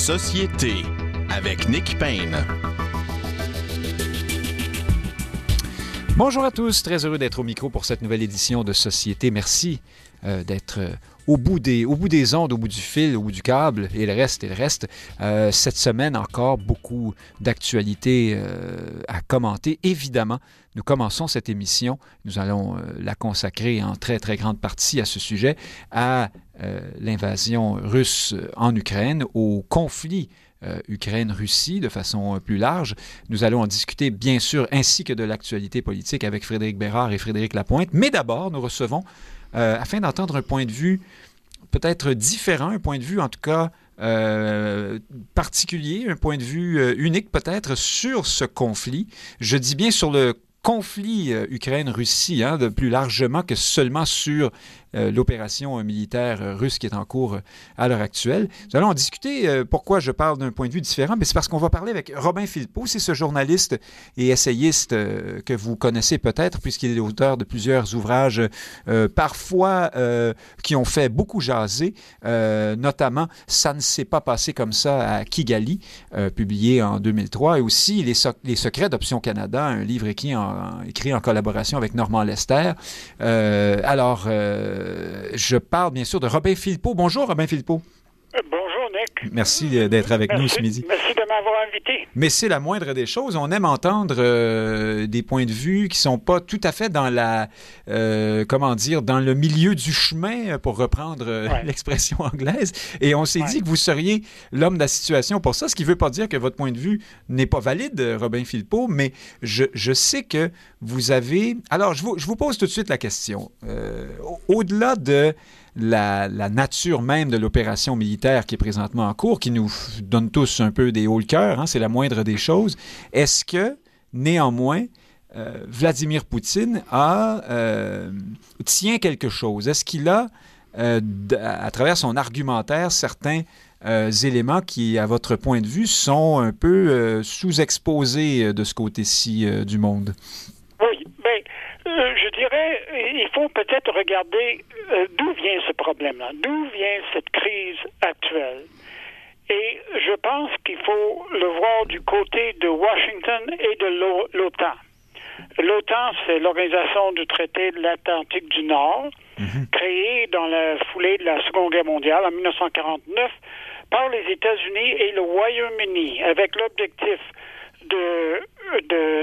Société avec Nick Payne. Bonjour à tous, très heureux d'être au micro pour cette nouvelle édition de Société. Merci euh, d'être euh, au, bout des, au bout des ondes, au bout du fil, au bout du câble et le reste et le reste. Euh, cette semaine encore, beaucoup d'actualités à commenter. Évidemment, nous commençons cette émission, nous allons la consacrer en très très grande partie à ce sujet, à l'invasion russe en Ukraine, au conflit euh, Ukraine-Russie de façon plus large. Nous allons en discuter bien sûr ainsi que de l'actualité politique avec Frédéric Bérard et Frédéric Lapointe. Mais d'abord, nous recevons, euh, afin d'entendre un point de vue peut-être différent, un point de vue en tout cas euh, particulier, un point de vue unique peut-être sur ce conflit. Je dis bien sur le conflit Ukraine-Russie, hein, de plus largement que seulement sur euh, l'opération militaire euh, russe qui est en cours euh, à l'heure actuelle. Nous allons en discuter. pourquoi je parle d'un point de vue différent? C'est parce qu'on va parler avec Robin Philpot. C'est ce journaliste et essayiste que vous connaissez peut-être, puisqu'il est l'auteur de plusieurs ouvrages, parfois qui ont fait beaucoup jaser, notamment Ça ne s'est pas passé comme ça à Kigali, publié en 2003, et aussi Les, secrets d'Option Canada, un livre écrit en, écrit en collaboration avec Normand Lester. alors, euh, je parle bien sûr de Robin Philpot. Bonjour, Robin Philpot. Euh, Merci d'être avec nous ce midi. Merci de m'avoir invité. Mais c'est la moindre des choses. On aime entendre euh, des points de vue qui sont pas tout à fait dans la, comment dire, dans le milieu du chemin, pour reprendre l'expression anglaise. Et on s'est dit que vous seriez l'homme de la situation pour ça, ce qui ne veut pas dire que votre point de vue n'est pas valide, Robin Philpot, mais je, je sais que vous avez... Alors, je vous, je vous pose tout de suite la question. Au-delà de la, nature même de l'opération militaire qui est présentement en cours, qui nous donne tous un peu des hauts le cœur, hein, c'est la moindre des choses. Est-ce que, néanmoins, euh, Vladimir Poutine a, euh, tient quelque chose? Est-ce qu'il a, euh, à travers son argumentaire, certains éléments qui, à votre point de vue, sont un peu sous-exposés de ce côté-ci du monde? Oui, bien, dirais, il faut peut-être regarder euh, d'où vient ce problème-là, d'où vient cette crise actuelle. Et je pense qu'il faut le voir du côté de Washington et de l'OTAN. L'OTAN, c'est l'Organisation du traité de l'Atlantique du Nord, mhm. créée dans la foulée de la Seconde Guerre mondiale en 1949 par les États-Unis et le Royaume-Uni, avec l'objectif de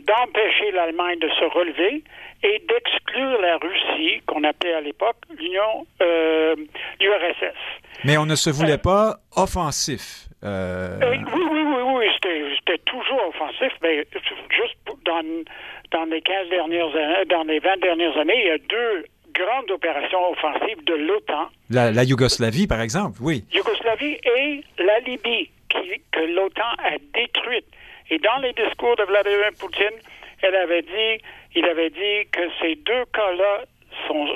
d'empêcher l'Allemagne de se relever et d'exclure la Russie, qu'on appelait à l'époque l'Union, euh, l'URSS. Mais on ne se voulait pas offensif. Euh... oui, oui, oui, oui, c'était toujours offensif, mais juste dans, dans les 15 dernières années, dans les 20 dernières années, il y a deux grandes opérations offensives de l'OTAN. La, la, Yougoslavie, par exemple, oui. Yougoslavie et la Libye, qui, que l'OTAN a détruite. Et dans les discours de Vladimir Poutine, elle avait dit il avait dit que ces deux cas-là sont,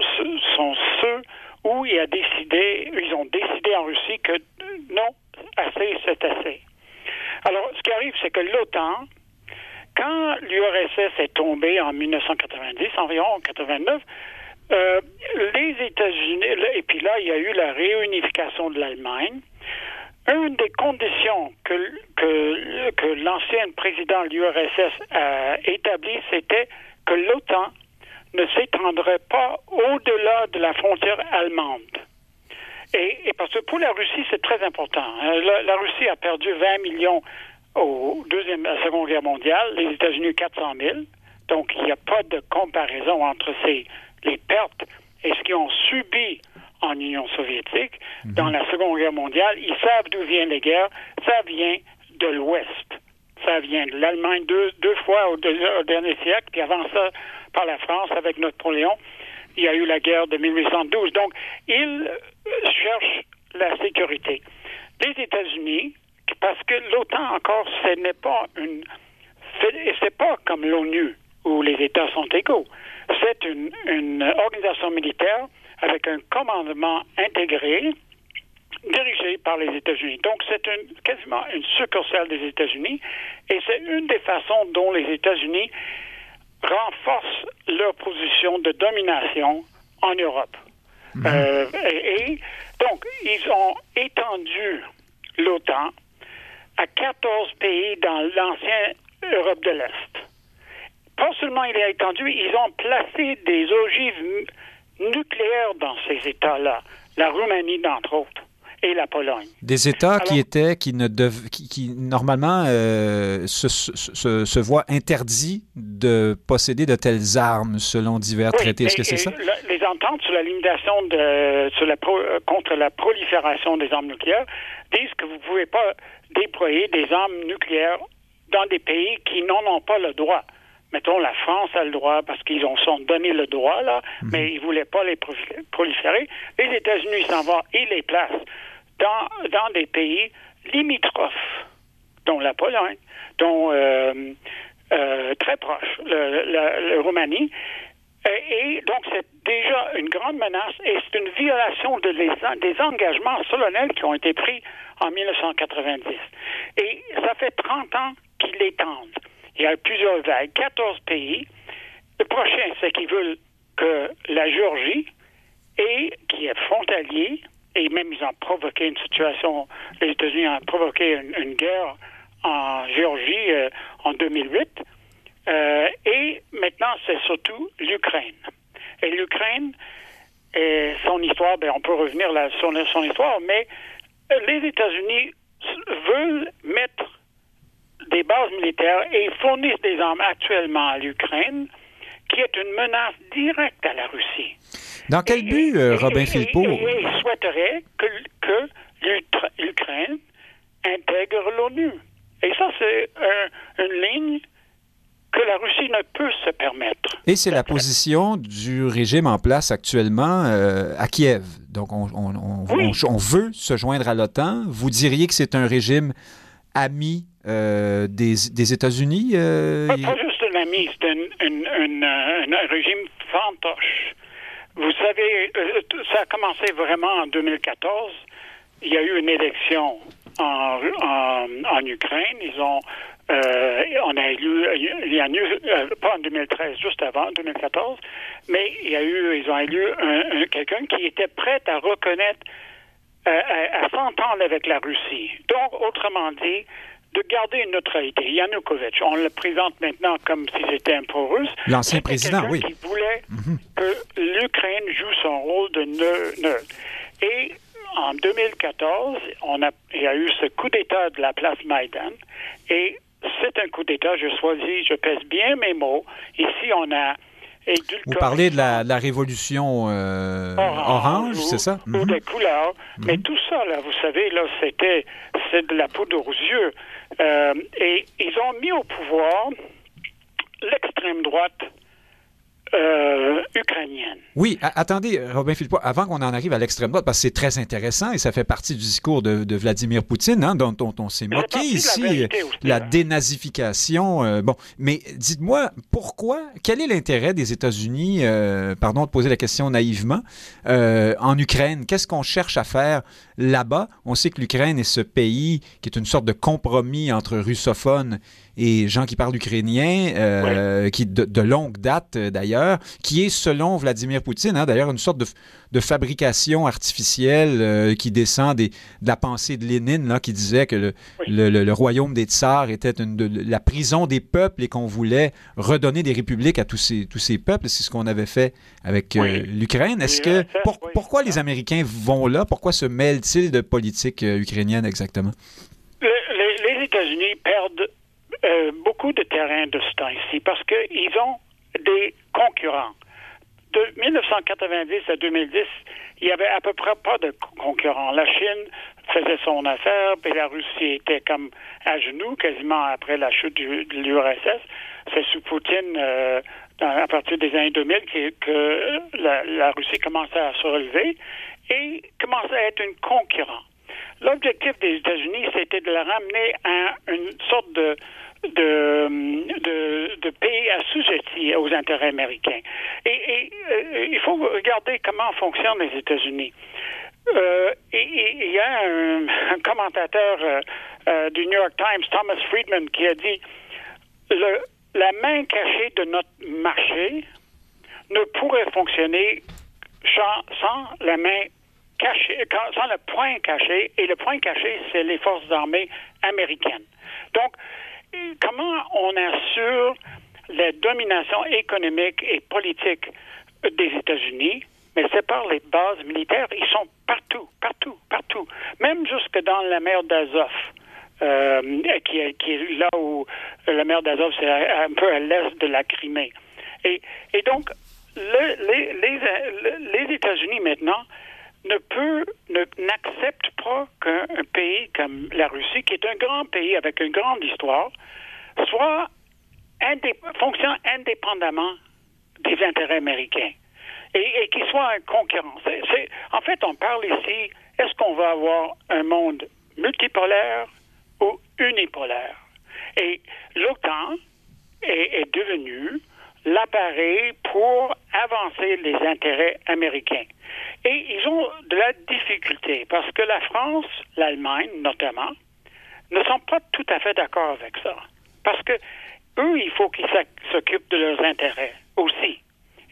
ceux où il a décidé, ils ont décidé en Russie que non, assez, c'est assez. Alors, ce qui arrive, c'est que l'OTAN, quand l'URSS est tombée en 1990, environ en 89, euh, les États-Unis, et puis là, il y a eu la réunification de l'Allemagne. Une des conditions que, l'ancien président de l'URSS a établi, c'était que l'OTAN ne s'étendrait pas au-delà de la frontière allemande. Et, parce que pour la Russie, c'est très important. Hein. La, Russie a perdu 20 millions au deuxième, à la Seconde Guerre mondiale, les États-Unis 400 000. Donc, il n'y a pas de comparaison entre ces, les pertes et ce qu'ils ont subi en Union soviétique mhm. dans la Seconde Guerre mondiale. Ils savent d'où viennent les guerres. Ça vient de l'Ouest. Ça vient de l'Allemagne deux, deux fois au, dernier siècle, puis avant ça, par la France avec Napoléon. Il y a eu la guerre de 1812. Donc, ils cherchent la sécurité. Les États-Unis, parce que l'OTAN encore, ce n'est pas une, c'est pas comme l'ONU où les États sont égaux. C'est une, une organisation militaire avec un commandement intégré dirigé par les États-Unis. Donc, c'est une, quasiment une succursale des États-Unis et c'est une des façons dont les États-Unis renforcent leur position de domination en Europe. Mhm. Euh, et, donc, ils ont étendu l'OTAN à 14 pays dans l'ancienne Europe de l'Est. Pas seulement il a étendu, ils ont placé des ogives nucléaires dans ces États-là, la Roumanie d'entre autres et la Pologne. Des États qui étaient, qui ne dev, qui, qui, normalement euh, se, se, se, voient interdits de posséder de telles armes selon divers oui, traités. Est-ce que c'est ça? Les ententes sur la limitation de, sur la pro, contre la prolifération des armes nucléaires disent que vous ne pouvez pas déployer des armes nucléaires dans des pays qui n'en ont pas le droit. Mettons, la France a le droit parce qu'ils ont sont donné le droit, là, -hmm. mais ils ne voulaient pas les proliférer. Les États-Unis s'en vont, ils les placent dans, dans des pays limitrophes, dont la Pologne, dont euh, euh, très proche, le, la, la Roumanie. Et, et donc, c'est déjà une grande menace et c'est une violation de les, des engagements solennels qui ont été pris en 1990. Et ça fait 30 ans qu'ils l'étendent. Il y a plusieurs vagues, 14 pays. Le prochain, c'est qu'ils veulent que la Géorgie, et qui est frontalier, et même ils ont provoqué une situation, les États-Unis ont provoqué une, guerre en Géorgie euh, en 2008. Euh, et maintenant, c'est surtout l'Ukraine. Et l'Ukraine, et son histoire, ben, on peut revenir là sur son histoire, mais les États-Unis veulent mettre des bases militaires et fournissent des armes actuellement à l'Ukraine, qui est une menace directe à la Russie. Dans quel but, euh, Robin Philpot? Et, il souhaiterait que, que l'Ukraine intègre l'ONU. Et ça, c'est un, une ligne que la Russie ne peut se permettre. Et c'est la position du régime en place actuellement euh, à Kiev. Donc, on, on, on, oui. on, veut se joindre à l'OTAN. Vous diriez que c'est un régime ami euh, des, des États-Unis? Euh, pas, pas, juste un ami, c'est un, régime fantoche. Vous savez, euh, ça a commencé vraiment en 2014. Il y a eu une élection en, en, en Ukraine. Ils ont, euh, on a élu, il y a eu, euh, pas en 2013, juste avant, 2014, mais il y a eu, ils ont élu un, un, quelqu'un qui était prêt à reconnaître, euh, à, à s'entendre avec la Russie. Donc, autrement dit, de garder une neutralité. Yanukovych, on le présente maintenant comme si c'était un pro-russe. L'ancien président, oui. qui voulait mm -hmm. que l'Ukraine joue son rôle de neutre. Et en 2014, on a, il y a eu ce coup d'État de la place Maïdan. Et c'est un coup d'État, je choisis, je pèse bien mes mots. Ici, on a vous parlez de la, révolution euh, orange, orange c'est ça? Ou mm -hmm. des couleurs. Mm -hmm. Mais tout ça, là, vous savez, là, c'était c'est de la poudre aux yeux. Euh, et ils ont mis au pouvoir l'extrême droite euh, ukrainienne. Oui, attendez, Robin Philippe, avant qu'on en arrive à l'extrême droite, parce que c'est très intéressant et ça fait partie du discours de, de Vladimir Poutine, hein, dont, dont on s'est moqué ici, la, aussi, la dénazification. Euh, bon, mais dites-moi, pourquoi, quel est l'intérêt des États-Unis, euh, pardon de poser la question naïvement, en Ukraine? Qu'est-ce qu'on cherche à faire là-bas? On sait que l'Ukraine est ce pays qui est une sorte de compromis entre russophones et gens qui parlent ukrainien, euh, qui de, de, longue date d'ailleurs, qui est selon Vladimir Poutine, hein, d'ailleurs une sorte de, de fabrication artificielle euh, qui descend des, de la pensée de Lénine, là, qui disait que le, oui. le, le, le, royaume des tsars était une, de, la prison des peuples et qu'on voulait redonner des républiques à tous ces, tous ces peuples. C'est ce qu'on avait fait avec oui. euh, l'Ukraine. Est-ce que pour, pourquoi les Américains vont là? Pourquoi se mêlent-ils de politique euh, ukrainienne exactement? Les, les États-Unis perdent euh, beaucoup de terrain de ce temps ici parce qu'ils ont des concurrents. De 1990 à 2010, il n'y avait à peu près pas de concurrents. La Chine faisait son affaire, puis la Russie était comme à genoux quasiment après la chute de l'URSS. C'est sous Poutine, euh, à partir des années 2000, que, la, la, Russie commençait à se relever et commençait à être une concurrent. L'objectif des États-Unis, c'était de la ramener à une sorte de de, de, de pays assujettis aux intérêts américains. Et, et euh, il faut regarder comment fonctionnent les États-Unis. Euh, il y a un, un commentateur euh, euh, du New York Times, Thomas Friedman, qui a dit le, la main cachée de notre marché ne pourrait fonctionner sans, sans la main caché, sans le point caché, et le point caché, c'est les forces armées américaines. Donc, comment on assure la domination économique et politique des États-Unis? Mais c'est par les bases militaires. Ils sont partout, partout, partout. Même jusque dans la mer d'Azov. Euh, qui, est, qui, est, là où la mer d'Azov, c'est un peu à l'est de la Crimée. Et, et donc, le, les, les, les États-Unis maintenant ne peut, n'accepte pas qu'un pays comme la Russie, qui est un grand pays avec une grande histoire, soit fonctionne indépendamment des intérêts américains et, et qu'il soit un concurrent. En fait, on parle ici, est-ce qu'on va avoir un monde multipolaire ou unipolaire? Et l'OTAN est, est devenu l'appareil pour avancer les intérêts américains. Et ils ont de la difficulté parce que la France, l'Allemagne notamment, ne sont pas tout à fait d'accord avec ça. Parce que eux, il faut qu'ils s'occupent de leurs intérêts aussi.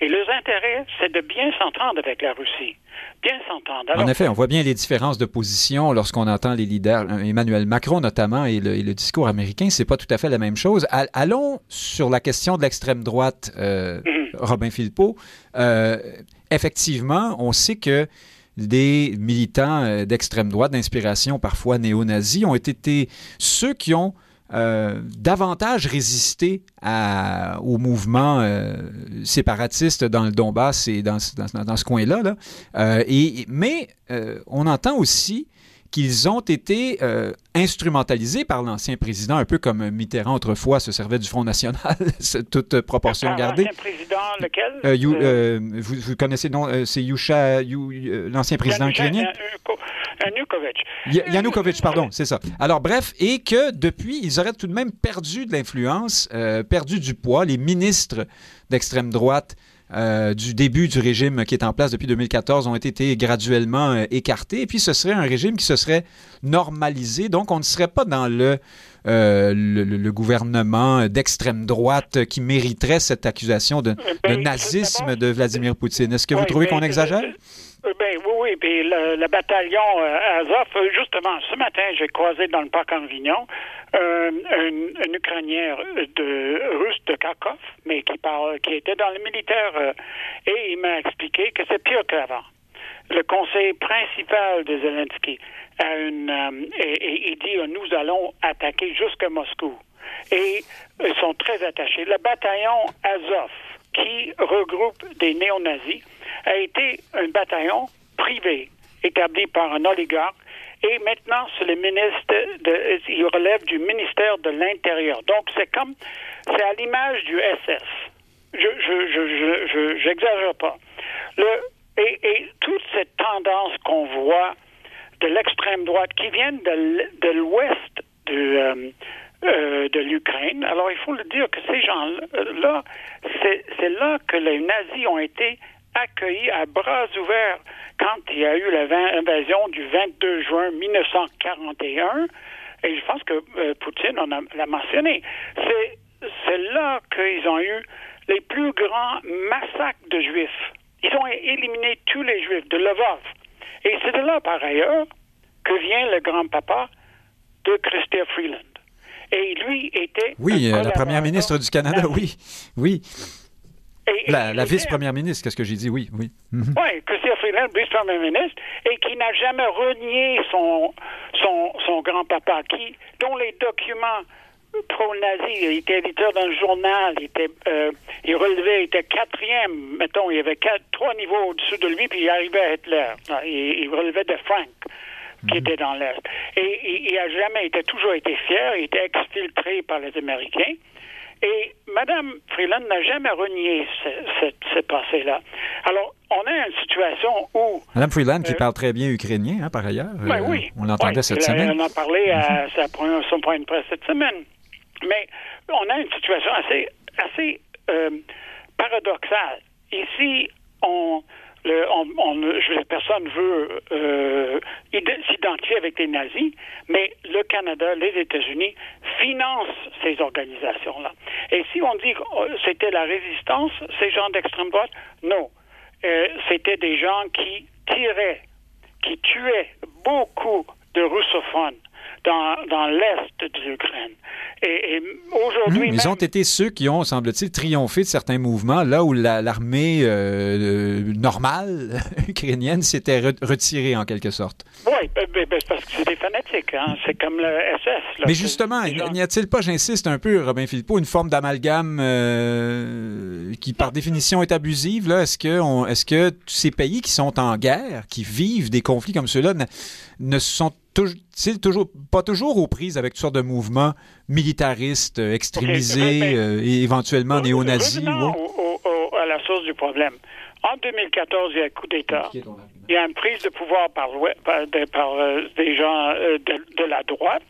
Et leurs intérêts, c'est de bien s'entendre avec la Russie. Bien s'entendre. En effet, on voit bien les différences de position lorsqu'on entend les leaders, Emmanuel Macron notamment, et le, discours américain, c'est pas tout à fait la même chose. Allons sur la question de l'extrême droite, euh, mm-hmm. Robin Philpot. Euh, effectivement, on sait que des militants euh, d'extrême droite, d'inspiration parfois néo-nazie, ont été ceux qui ont euh, davantage résisté à, au mouvement euh, séparatiste dans le Donbass et dans, ce coin-là. Là. Euh, mais on entend aussi qu'ils ont été euh, instrumentalisés par l'ancien président, un peu comme Mitterrand autrefois se servait du Front National, toute proportion gardée. L'ancien président, lequel? Euh, euh, vous, vous, connaissez, non, c'est Yusha, l'ancien président ukrainien Yanukovych. Yanukovych, pardon, c'est ça. Alors, bref, et que depuis, ils auraient tout de même perdu de l'influence, perdu du poids. Les ministres d'extrême droite euh, du début du régime qui est en place depuis 2014 ont été graduellement euh, écartés. Et puis, ce serait un régime qui se serait normalisé. Donc, on ne serait pas dans le, euh, le, gouvernement d'extrême droite qui mériterait cette accusation de, ben, nazisme de Vladimir Poutine. Est-ce que vous trouvez qu'on exagère? Ben oui, oui. Puis le, bataillon Azov, justement, ce matin, j'ai croisé dans le parc Envignon un, un, Ukrainien de, russe de Kharkov, mais qui, parle, qui était dans le militaire, euh, et il m'a expliqué que c'est pire qu'avant. Le conseil principal de Zelensky a une, euh, et, il dit nous allons attaquer jusqu'à Moscou. Et ils sont très attachés. Le bataillon Azov, qui regroupe des néo-nazis, a été un bataillon privé établi par un oligarque et maintenant, c'est le ministre il relève du ministère de l'Intérieur. Donc, c'est comme, c'est à l'image du SS. Je, je, je, je, j'exagère pas. Le, et, et toute cette tendance qu'on voit de l'extrême droite qui vient de, l'ouest de, euh, euh, de l'Ukraine. Alors, il faut le dire que ces gens-là, c'est là que les nazis ont été accueillis à bras ouverts quand il y a eu l'invasion du 22 juin 1941, et je pense que euh, Poutine en a, l'a mentionné, c'est, c'est là qu'ils ont eu les plus grands massacres de juifs. Ils ont éliminé tous les juifs de Lvov. Et c'est de là, par ailleurs, que vient le grand-papa de Chrystia Freeland. Et lui était. Oui, euh, la première ministre du Canada, oui. Oui la, vice-première ministre, qu'est-ce que j'ai dit? Oui, oui. Mhm. Oui, Chrystia Freeland, vice-première ministre, et qui n'a jamais renié son, son, son grand-papa, qui, dont les documents pro-nazis, il était éditeur d'un journal, il, était, euh, il relevait, il était quatrième, mettons, il y avait quatre, trois niveaux au-dessus de lui, puis il arrivait à Hitler. Il, il relevait de Frank qui mhm. était dans l'Est. Et il, il a jamais, il a toujours été fier, il était exfiltré par les Américains. Et Mme Freeland n'a jamais renié ce, passé-là. Alors, on a une situation où... Mme Freeland, qui euh, parle très bien ukrainien, hein, par ailleurs. Ben oui. Euh, on l'entendait cette semaine. On en parlait à mhm. son point de presse cette semaine. Mais on a une situation assez, assez euh, paradoxale. Ici, on je, personne veut euh, s'identifier avec les nazis, mais le Canada, les États-Unis financent ces organisations-là. Et si on dit que oh, c'était la résistance, ces gens d'extrême droite, non. Euh, c'était des gens qui tiraient, qui tuait beaucoup de russophones dans, dans l'est de l'Ukraine. Et, et aujourd'hui. Hum, ils ont été ceux qui ont, semble-t-il, triomphé de certains mouvements, là où l'armée euh, normale ukrainienne s'était re retirée en quelque sorte. Oui, ben, ben, ben, parce que c'est des fanatiques. Hein? C'est comme le SS. Là, Mais justement, n'y a-t-il pas, j'insiste un peu, Robin Philippot, une forme d'amalgame euh, qui, par définition, est abusive? Est-ce que, on, est -ce que ces pays qui sont en guerre, qui vivent des conflits comme ceux-là, ne, ne sont toujours, pas toujours aux prises avec toutes sortes de mouvements militaristes, euh, extrémisés okay, euh, et éventuellement néo-nazis. Au, au, à la source du problème. En 2014, il y a un coup d'État. Il y a une prise de pouvoir par, par, de, par euh, des gens euh, de, de, la droite.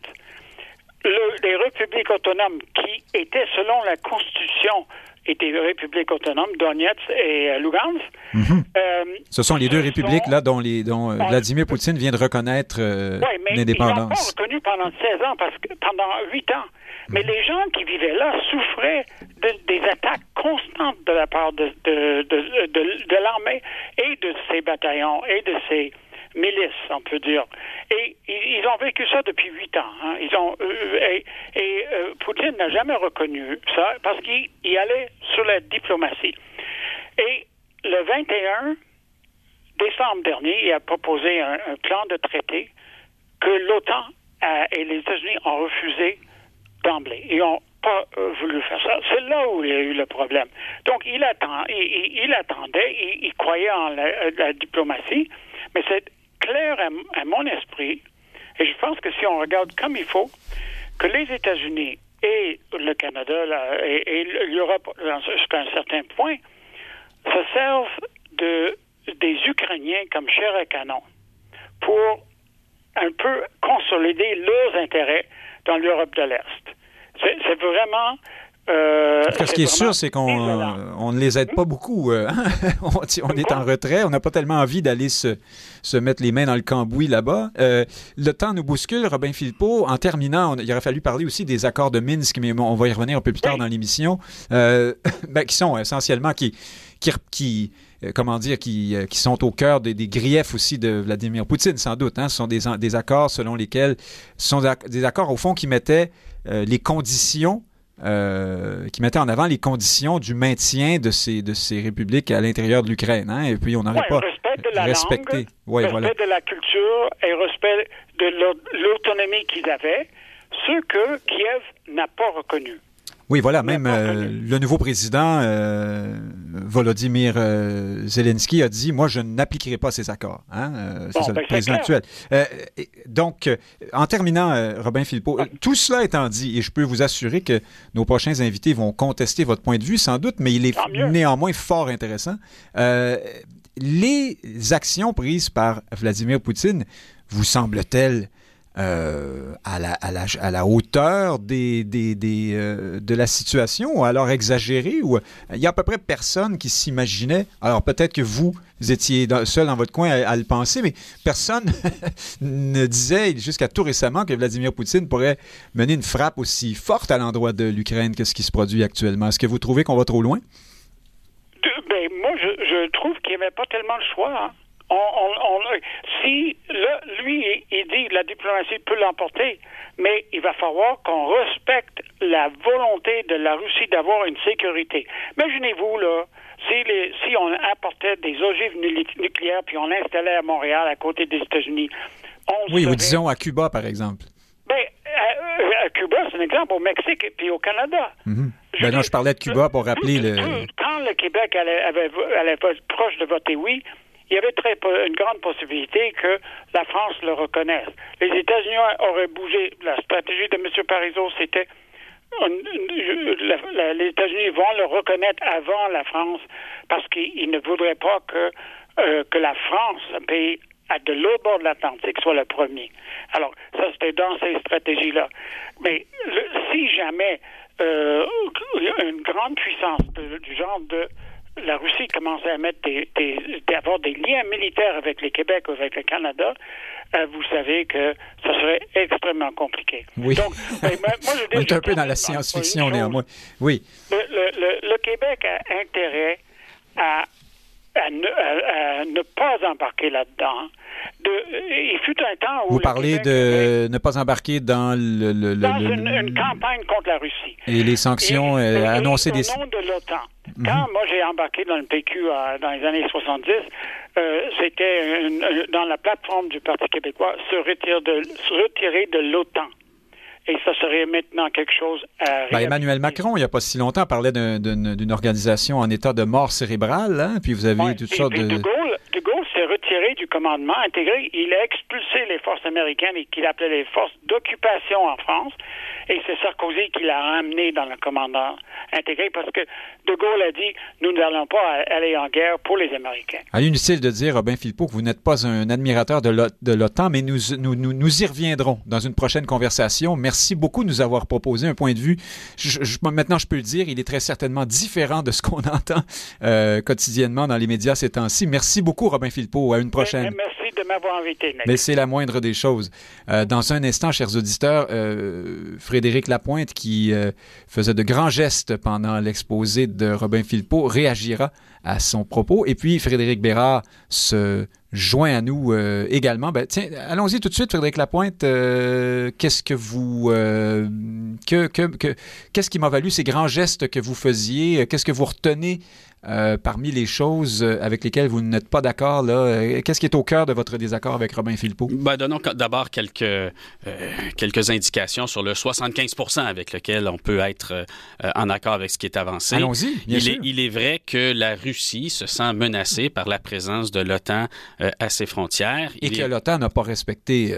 Le, les républiques autonomes qui étaient, selon la Constitution, étaient républiques autonomes, Donetsk et euh, Lugansk. Mm -hmm. euh, Ce sont les deux républiques sont, là dont, les, dont euh, Vladimir Poutine vient de reconnaître euh, oui, mais l'indépendance. Ils reconnu pendant 16 ans, parce que, pendant 8 ans. Mais les gens qui vivaient là souffraient de, des attaques constantes de la part de, de, de l'armée et de ses bataillons et de ses milices, on peut dire. Et ils ont vécu ça depuis huit ans. Hein. Ils ont euh, et, et euh, Poutine n'a jamais reconnu ça parce qu'il allait sur la diplomatie. Et le 21 décembre dernier, il a proposé un, plan de traité que l'OTAN et les États-Unis ont refusé d'emblée. Ils n'ont pas euh, voulu faire ça. C'est là où il y a eu le problème. Donc, il, attend, il, attendait, il, croyait en la, la diplomatie, mais c'est clair à, à, mon esprit, et je pense que si on regarde comme il faut, que les États-Unis et le Canada et, l'Europe, jusqu'à un certain point, se servent de, des Ukrainiens comme chair à canon pour un peu consolider leurs intérêts dans l'Europe de l'Est. C'est vraiment. Euh, ce qui est, sûr, c'est qu'on on ne les aide pas beaucoup. Euh, on, on, est en retrait. On n'a pas tellement envie d'aller se, se, mettre les mains dans le cambouis là-bas. Euh, le temps nous bouscule, Robin Philippot. En terminant, on, il aurait fallu parler aussi des accords de Minsk, mais on va y revenir un peu plus tard oui. dans l'émission, ben, qui sont essentiellement qui, qui, qui comment dire, qui, qui, sont au cœur des, des, griefs aussi de Vladimir Poutine, sans doute. Hein. Ce sont des, des accords selon lesquels, ce sont des accords au fond qui mettaient euh, les conditions, euh, qui mettaient en avant les conditions du maintien de ces, de ces républiques à l'intérieur de l'Ukraine. Hein. Et puis on n'aurait ouais, pas respect de la respecté. Langue, ouais, respect voilà. de la culture et respect de l'autonomie qu'ils avaient, ce que Kiev n'a pas reconnu. Oui, voilà, même euh, le nouveau président euh, Volodymyr euh, Zelensky a dit, moi, je n'appliquerai pas ces accords. Hein? c'est bon, ça, ben le président actuel. donc, en terminant, Robin Philippot, Ah. tout cela étant dit, et je peux vous assurer que nos prochains invités vont contester votre point de vue, sans doute, mais il est néanmoins fort intéressant. les actions prises par Vladimir Poutine vous semblent-elles euh, à, la, hauteur euh, de la situation, alors exagéré, ou il y a à peu près personne qui s'imaginait, alors peut-être que vous, vous étiez seul dans votre coin à, le penser, mais personne ne disait jusqu'à tout récemment que Vladimir Poutine pourrait mener une frappe aussi forte à l'endroit de l'Ukraine que ce qui se produit actuellement. Est-ce que vous trouvez qu'on va trop loin? Ben, moi, je, je trouve qu'il n'y avait pas tellement le choix. Hein. On, on, on, si lui, il dit que la diplomatie peut l'emporter, mais il va falloir qu'on respecte la volonté de la Russie d'avoir une sécurité. Imaginez-vous, là, si, les, si on apportait des ogives nucléaires puis on l'installait à Montréal, à côté des États-Unis. Oui, ou disons à Cuba, par exemple. Ben, à, à Cuba, c'est un exemple, au Mexique et puis au Canada. Mm -hmm. Ben non, je parlais de Cuba pour rappeler le. Quand le Québec allait, avait, allait proche de voter oui, il y avait très une grande possibilité que la France le reconnaisse. Les États-Unis auraient bougé. La stratégie de M. Parizeau, c'était les États-Unis vont le reconnaître avant la France parce qu'ils ne voudraient pas que, euh, que la France, un pays à de l'autre bord de l'Atlantique, soit le premier. Alors, ça, c'était dans ces stratégies-là. Mais si jamais euh, une grande puissance du genre de la Russie commençait à mettre des, des, d'avoir des liens militaires avec le Québec ou avec le Canada, euh, vous savez que ça serait extrêmement compliqué. Oui. Donc, moi, je On est un peu dans la science-fiction néanmoins. Oui. Le, le, le, le, Québec a intérêt à, à, ne, à, à ne pas embarquer là-dedans, de, il fut un temps où... Vous parlez de ne pas embarquer dans le... le, dans une, campagne contre la Russie. Et les sanctions annoncées des... Au nom de l'OTAN. Mhm. Quand moi j'ai embarqué dans le PQ dans les années 70, c'était dans la plateforme du Parti québécois se retirer de, se retirer de l'OTAN et ça serait maintenant quelque chose à ben, Emmanuel Macron, il n'y a pas si longtemps, parlait d'une organisation en état de mort cérébrale, hein? puis vous avez toutes sortes de... Gaulle, retiré du commandement intégré. Il a expulsé les forces américaines et qu'il appelait les forces d'occupation en France. Et c'est Sarkozy qui l'a ramené dans le commandement intégré parce que De Gaulle a dit nous n'allons pas aller en guerre pour les Américains. Ah, inutile de dire, Robin Philpott, que vous n'êtes pas un admirateur de l'OTAN, mais nous, nous, nous, y reviendrons dans une prochaine conversation. Merci beaucoup de nous avoir proposé un point de vue. maintenant, je peux le dire, il est très certainement différent de ce qu'on entend euh, quotidiennement dans les médias ces temps-ci. Merci beaucoup, Robin Philpott. À une prochaine. Merci de m'avoir invité. Mais c'est la moindre des choses. Euh, dans un instant, chers auditeurs, euh, Frédéric Lapointe, qui euh, faisait de grands gestes pendant l'exposé de Robin Philpot, réagira à son propos. Et puis, Frédéric Bérard se joint à nous également. Ben, tiens, allons-y tout de suite, Frédéric Lapointe. Qu'est-ce que vous... que, que, qu'est-ce qui m'a valu ces grands gestes que vous faisiez? Qu'est-ce que vous retenez euh, parmi les choses avec lesquelles vous n'êtes pas d'accord, là, euh, qu'est-ce qui est au cœur de votre désaccord avec Robin Philpot? Ben, donnons d'abord quelques, euh, quelques indications sur le 75% avec lequel on peut être en accord avec ce qui est avancé. Allons-y, il Est, il est vrai que la Russie se sent menacée par la présence de l'OTAN à ses frontières. Et que l'OTAN n'a pas respecté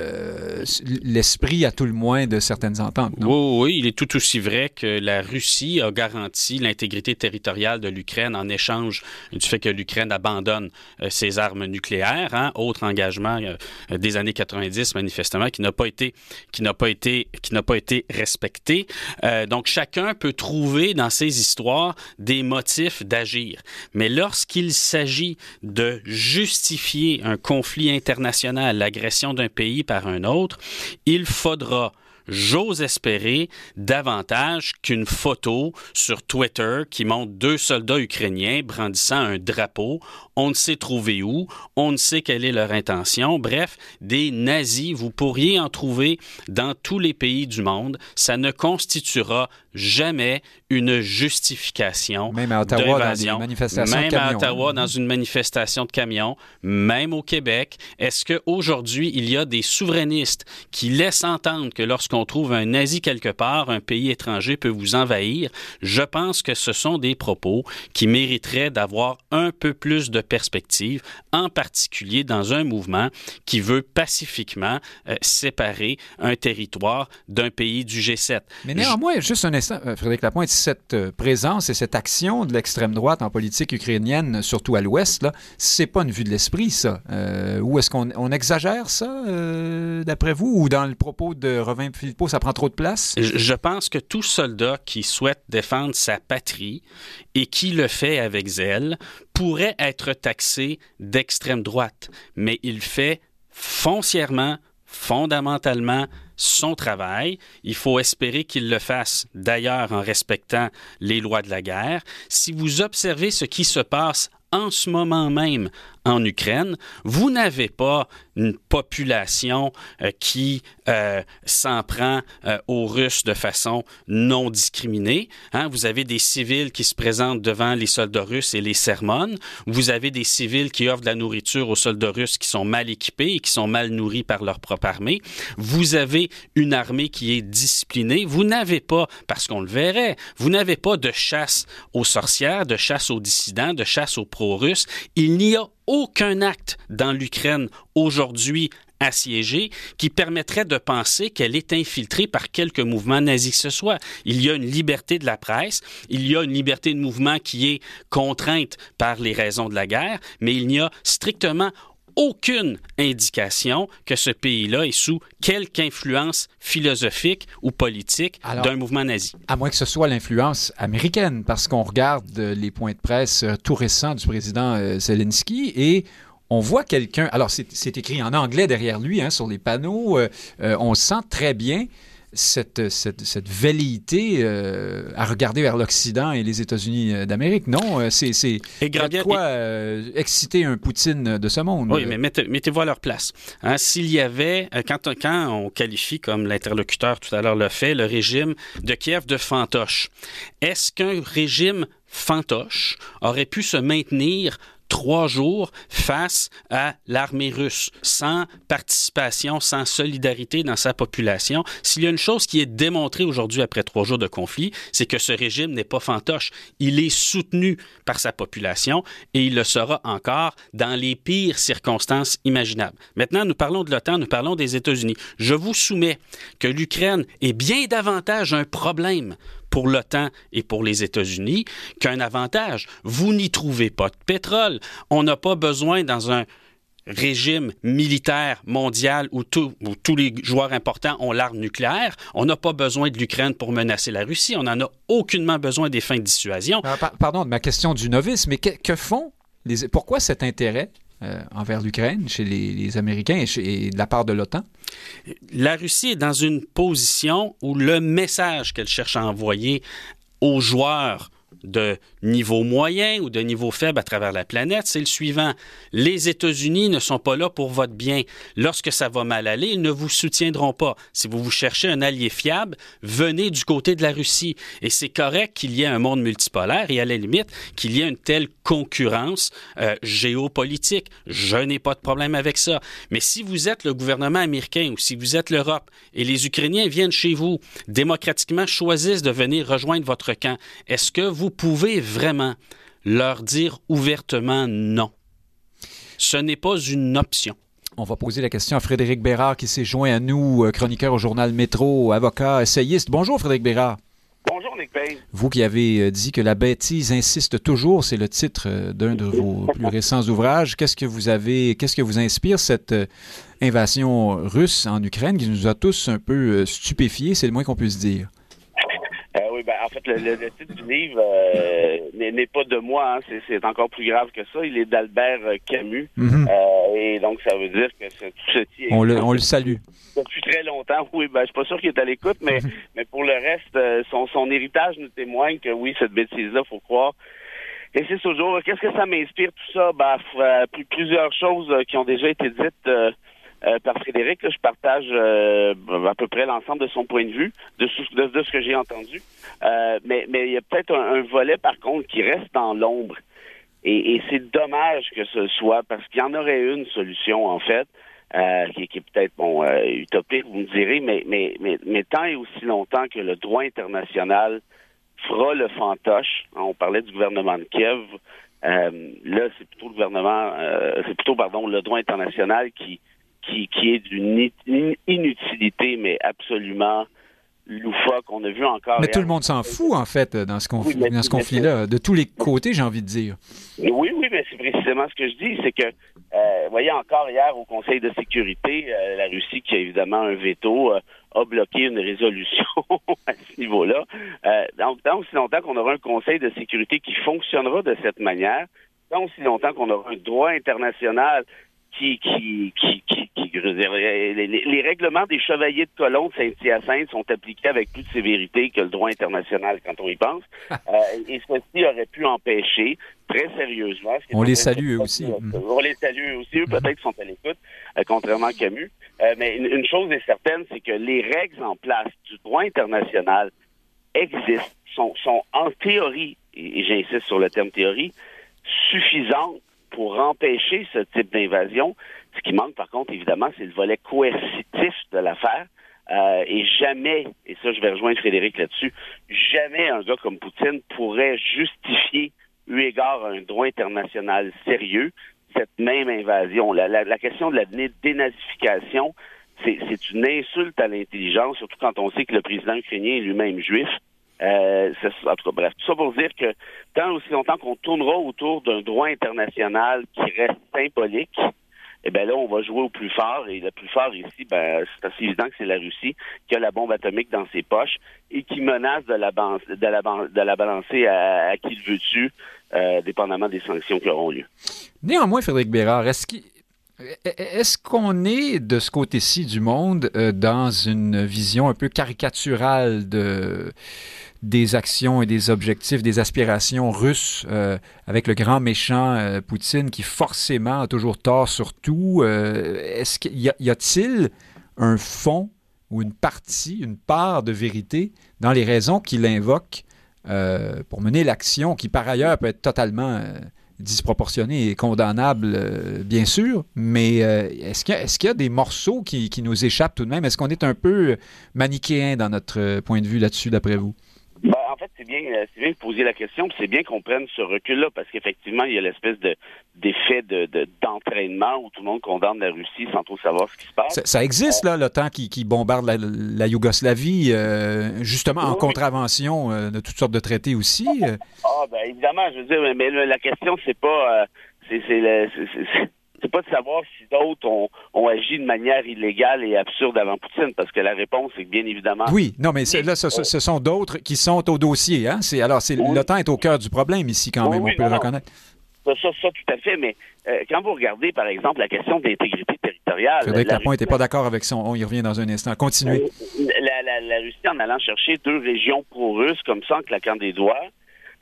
l'esprit, à tout le moins, de certaines ententes, non? Oui, oui, il est tout aussi vrai que la Russie a garanti l'intégrité territoriale de l'Ukraine en échange du fait que l'Ukraine abandonne euh, ses armes nucléaires. Hein, autre engagement euh, des années 90, manifestement, qui n'a pas été, qui n'a pas été, qui n'a pas été respecté. Euh, donc, chacun peut trouver dans ces histoires des motifs d'agir. Mais lorsqu'il s'agit de justifier un conflit international, l'agression d'un pays par un autre, il faudra j'ose espérer davantage qu'une photo sur Twitter qui montre deux soldats ukrainiens brandissant un drapeau. On ne sait trouver où, on ne sait quelle est leur intention. Bref, des nazis, vous pourriez en trouver dans tous les pays du monde. Ça ne constituera jamais une justification Même à Ottawa, dans une manifestation même de à Ottawa, dans une manifestation de camions, même au Québec. Est-ce qu'aujourd'hui, il y a des souverainistes qui laissent entendre que lorsqu'on trouve un nazi quelque part, un pays étranger peut vous envahir? Je pense que ce sont des propos qui mériteraient d'avoir un peu plus de perspective, en particulier dans un mouvement qui veut pacifiquement euh, séparer un territoire d'un pays du G7. Mais néanmoins, juste un euh, Frédéric Lapointe, cette euh, présence et cette action de l'extrême droite en politique ukrainienne, surtout à l'ouest, là, c'est pas une vue de l'esprit, ça. Euh, ou est-ce qu'on exagère ça, d'après vous, ou dans le propos de Robin Ça prend trop de place? Je pense que tout soldat qui souhaite défendre sa patrie et qui le fait avec zèle pourrait être taxé d'extrême droite, mais il fait foncièrement, fondamentalement, son travail. Il faut espérer qu'il le fasse d'ailleurs en respectant les lois de la guerre. Si vous observez ce qui se passe en ce moment même en Ukraine, vous n'avez pas une population euh, qui euh, s'en prend euh, aux Russes de façon non discriminée. Hein? Vous avez des civils qui se présentent devant les soldats russes et les sermonent. Vous avez des civils qui offrent de la nourriture aux soldats russes qui sont mal équipés et qui sont mal nourris par leur propre armée. Vous avez une armée qui est disciplinée. Vous n'avez pas, parce qu'on le verrait, vous n'avez pas de chasse aux sorcières, de chasse aux dissidents, de chasse aux pro-russes. Il n'y a aucun acte dans l'Ukraine aujourd'hui assiégée qui permettrait de penser qu'elle est infiltrée par quelque mouvement nazi que ce soit. Il y a une liberté de la presse, il y a une liberté de mouvement qui est contrainte par les raisons de la guerre, mais il n'y a strictement aucune indication que ce pays-là est sous quelque influence philosophique ou politique d'un mouvement nazi. À moins que ce soit l'influence américaine, parce qu'on regarde les points de presse euh, tout récents du président euh, Zelensky et on voit quelqu'un, alors c'est écrit en anglais derrière lui, hein, sur les panneaux, euh, on sent très bien cette, cette, cette velléité euh, à regarder vers l'Occident et les États-Unis euh, d'Amérique. Non, euh, c'est Et quoi exciter un Poutine de ce monde. Oui, mais mettez- mettez-vous à leur place. Hein, S'il y avait, quand, quand on qualifie, comme l'interlocuteur tout à l'heure le fait, le régime de Kiev de fantoche, est-ce qu'un régime fantoche aurait pu se maintenir trois jours face à l'armée russe, sans participation, sans solidarité dans sa population. S'il y a une chose qui est démontrée aujourd'hui après trois jours de conflit, c'est que ce régime n'est pas fantoche. Il est soutenu par sa population et il le sera encore dans les pires circonstances imaginables. Maintenant, nous parlons de l'OTAN, nous parlons des États-Unis. Je vous soumets que l'Ukraine est bien davantage un problème pour l'OTAN et pour les États-Unis qu'un avantage. Vous n'y trouvez pas de pétrole. On n'a pas besoin dans un régime militaire mondial où, tous les joueurs importants ont l'arme nucléaire. On n'a pas besoin de l'Ukraine pour menacer la Russie. On n'en a aucunement besoin des fins de dissuasion. Ah, par- pardon de ma question du novice, mais que, que font les, pourquoi cet intérêt euh, envers l'Ukraine chez les, Américains et, et de la part de l'OTAN? La Russie est dans une position où le message qu'elle cherche à envoyer aux joueurs de niveau moyen ou de niveau faible à travers la planète, c'est le suivant. Les États-Unis ne sont pas là pour votre bien. Lorsque ça va mal aller, ils ne vous soutiendront pas. Si vous vous cherchez un allié fiable, venez du côté de la Russie. Et c'est correct qu'il y ait un monde multipolaire et à la limite qu'il y ait une telle concurrence euh, géopolitique. Je n'ai pas de problème avec ça. Mais si vous êtes le gouvernement américain ou si vous êtes l'Europe et les Ukrainiens viennent chez vous, démocratiquement choisissent de venir rejoindre votre camp, est-ce que vous pouvez vraiment leur dire ouvertement non? Ce n'est pas une option. On va poser la question à Frédéric Bérard qui s'est joint à nous, euh, chroniqueur au journal Métro, avocat, essayiste. Bonjour Frédéric Bérard. Bonjour, Nick Payne. Vous qui avez euh, dit que la bêtise insiste toujours, c'est le titre euh, d'un de vos plus récents ouvrages. Qu'est-ce que vous avez, qu'est-ce que vous inspire cette invasion russe en Ukraine qui nous a tous un peu stupéfiés, c'est le moins qu'on puisse dire. Euh, oui, ben, en fait, le, le- le titre du livre euh, n'est pas de moi. hein. C'est- encore plus grave que ça. Il est d'Albert euh, Camus. Mhm. Euh, et donc, ça veut dire que ce- tout ceci est On le, on le salue. depuis très longtemps. Oui, ben, je suis pas sûr qu'il est à l'écoute, mais, mais pour le reste, son, son héritage nous témoigne que oui, cette bêtise-là, faut croire. Et c'est toujours, qu'est-ce que ça m'inspire tout ça? Ben, plusieurs choses qui ont déjà été dites euh, par Frédéric. je partage euh, à peu près l'ensemble de son point de vue, de, de, ce que j'ai entendu. Euh, mais mais il y a peut-être un, volet, par contre, qui reste dans l'ombre. Et, et c'est dommage que ce soit, parce qu'il y en aurait une solution, en fait, euh, qui, qui est peut-être bon euh, utopique, vous me direz, mais, mais, mais, mais tant et aussi longtemps que le droit international fera le fantoche, hein, on parlait du gouvernement de Kiev, euh, là c'est plutôt le gouvernement, c'est plutôt pardon le droit international qui qui, qui est d'une inutilité, mais absolument loufoque. On a vu encore. Mais tout le monde s'en fout, en fait, dans ce, conf- Oui, mais- dans ce conflit-là. De tous les côtés, j'ai envie de dire. Oui, oui, mais c'est précisément ce que je dis, c'est que, euh, vous voyez, encore hier au Conseil de sécurité, euh, la Russie, qui a évidemment un veto, euh, a bloqué une résolution à ce niveau-là. Euh, donc, tant aussi longtemps qu'on aura un Conseil de sécurité qui fonctionnera de cette manière, tant aussi longtemps qu'on aura un droit international qui, qui, qui, qui, qui- je veux dire, les, les- les règlements des chevaliers de colon de Saint-Hyacinthe sont appliqués avec plus de sévérité que le droit international quand on y pense. Euh, et ceci aurait pu empêcher très sérieusement. est On les salue, eux aussi. On les salue eux aussi. Eux, peut-être sont à l'écoute, euh, contrairement à Camus. Euh, mais une, une chose est certaine, c'est que les règles en place du droit international existent, sont, sont en théorie, et j'insiste sur le terme théorie, suffisantes pour empêcher ce type d'invasion. Ce qui manque, par contre, évidemment, c'est le volet coercitif de l'affaire. Euh, et jamais, et ça je vais rejoindre Frédéric là-dessus, jamais un gars comme Poutine pourrait justifier, eu égard à un droit international sérieux, cette même invasion. La, la- question de la dé- dénazification, c'est une insulte à l'intelligence, surtout quand on sait que le président ukrainien est lui-même juif. Euh, en tout cas, bref, tout ça pour dire que tant aussi longtemps qu'on tournera autour d'un droit international qui reste symbolique, eh bien là, on va jouer au plus fort. Et le plus fort ici, ben, c'est assez évident que c'est la Russie qui a la bombe atomique dans ses poches et qui menace de la, balancer à, qui le veut dessus, euh, dépendamment des sanctions qui auront lieu. Néanmoins, Frédéric Bérard, Est-ce qu'on est de ce côté-ci du monde euh, dans une vision un peu caricaturale de, des actions et des objectifs, des aspirations russes euh, avec le grand méchant euh, Poutine qui forcément a toujours tort sur tout? Est-ce qu'il y, a-t-il un fond ou une partie, une part de vérité dans les raisons qu'il invoque pour mener l'action qui par ailleurs peut être totalement disproportionné et condamnable, euh, bien sûr, mais euh, est-ce qu'il y, a des morceaux qui, nous échappent tout de même? Est-ce qu'on est un peu manichéen dans notre euh, point de vue là-dessus, d'après vous? En fait, c'est bien, bien de poser la question, c'est bien qu'on prenne ce recul-là, parce qu'effectivement, il y a l'espèce de, d'effet de, d'entraînement où tout le monde condamne la Russie sans trop savoir ce qui se passe. Ça, existe, là, l'OTAN qui, qui bombarde la, Yougoslavie, justement en contravention de toutes sortes de traités aussi. Ah, ben évidemment, je veux dire, mais, la question, c'est pas. c'est, c'est pas de savoir si d'autres ont, ont, agi de manière illégale et absurde avant Poutine, parce que la réponse est bien évidemment. Oui, non, mais là, ce, ce, sont d'autres qui sont au dossier. Hein? C'est, alors, c'est, l'OTAN est au cœur du problème ici, quand même, on peut le reconnaître. Ça, ça, tout à fait, mais euh, quand vous regardez, par exemple, la question d'intégrité territoriale. Frédéric Lapont n'était pas d'accord avec son. On y revient dans un instant. Continuez. Euh, la, la, la, Russie, en allant chercher deux régions pro-russes, comme ça, en claquant des doigts,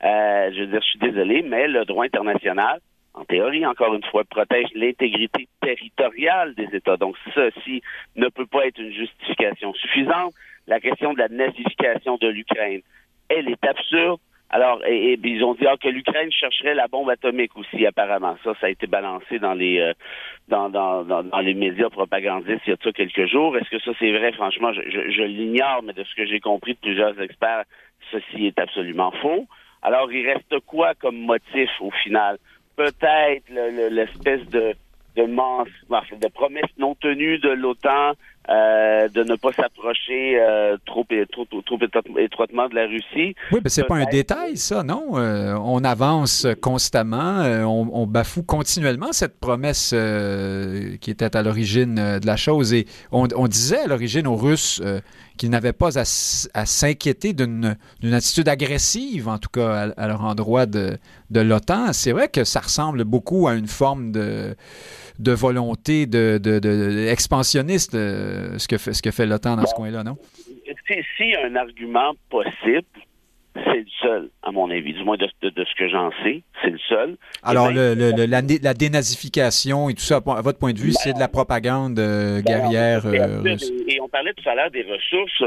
euh, je veux dire, je suis désolé, mais le droit international, en théorie, encore une fois, protège l'intégrité territoriale des États. Donc, ceci ne peut pas être une justification suffisante. La question de la nazification de l'Ukraine, elle est absurde. Alors, et, ils ont dit ah, que l'Ukraine chercherait la bombe atomique aussi, apparemment. Ça, ça a été balancé dans les euh, dans, dans, dans, les médias propagandistes il y a ça quelques jours. Est-ce que ça c'est vrai? Franchement, je, je, je l'ignore, mais de ce que j'ai compris de plusieurs experts, ceci est absolument faux. Alors, il reste quoi comme motif au final? Peut-être l'espèce de de, promesses non tenues de l'OTAN euh, de ne pas s'approcher euh, trop, trop, trop, étroitement de la Russie. Oui, mais c'est pas un détail, ça, non? Euh, on avance constamment, on, bafoue continuellement cette promesse qui était à l'origine de la chose. Et on, disait à l'origine aux Russes qu'ils n'avaient pas à, s'inquiéter d'une attitude agressive, en tout cas à, leur endroit de, de l'OTAN. C'est vrai que ça ressemble beaucoup à une forme de de volonté de, de, expansionniste, euh, ce que fait, ce que fait l'OTAN dans ce coin-là, non? Si un argument possible, c'est le seul, à mon avis, du moins de, ce que j'en sais, c'est le seul. Alors, le, la, dénazification et tout ça, à votre point de vue, c'est de la propagande euh, guerrière euh, russe. Et on parlait tout à l'heure des ressources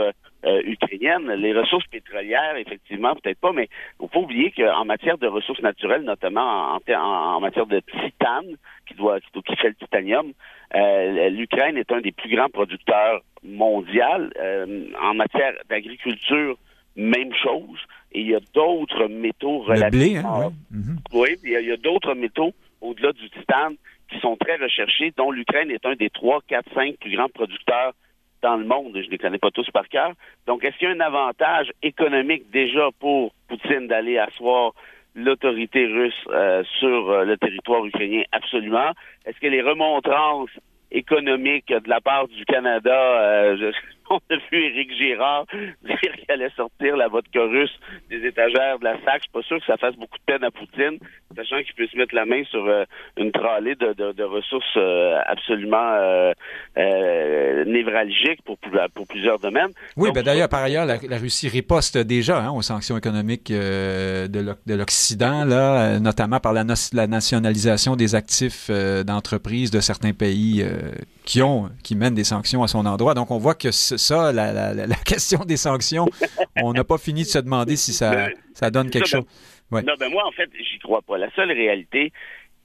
ukrainiennes, les ressources pétrolières, effectivement, peut-être pas, mais il ne faut pas oublier qu'en matière de ressources naturelles, notamment en, en matière de titane, qui doit qui fait le titanium. Euh, L'Ukraine est un des plus grands producteurs mondial. Euh, en matière d'agriculture, même chose. Et il y a d'autres métaux relatifs. Hein, mhm. oui. il y a, d'autres métaux au-delà du titane qui sont très recherchés, dont l'Ukraine est un des trois, quatre, cinq plus grands producteurs dans le monde. Je ne les connais pas tous par cœur. Donc, est-ce qu'il y a un avantage économique déjà pour Poutine d'aller asseoir l'autorité russe euh, sur euh, le territoire ukrainien, absolument. Est-ce que les remontrances économiques de la part du Canada, euh, je, on a vu Éric Girard dire qu'il allait sortir la vodka russe des étagères de la SAC. Je suis pas sûr que ça fasse beaucoup de peine à Poutine, sachant qu'il puisse mettre la main sur euh, une tralée de, ressources euh, absolument euh, névralgiques pour, pour plusieurs domaines. Oui, ben d'ailleurs, par ailleurs, la, Russie riposte déjà hein, aux sanctions économiques de l'Occident, là, notamment par la, la nationalisation des actifs d'entreprises de certains pays qui ont, qui mènent des sanctions à son endroit. Donc, on voit que ça, la, question des sanctions, on n'a pas fini de se demander si ça, ça donne quelque chose. Non, ben moi, en fait, j'y crois pas. La seule réalité,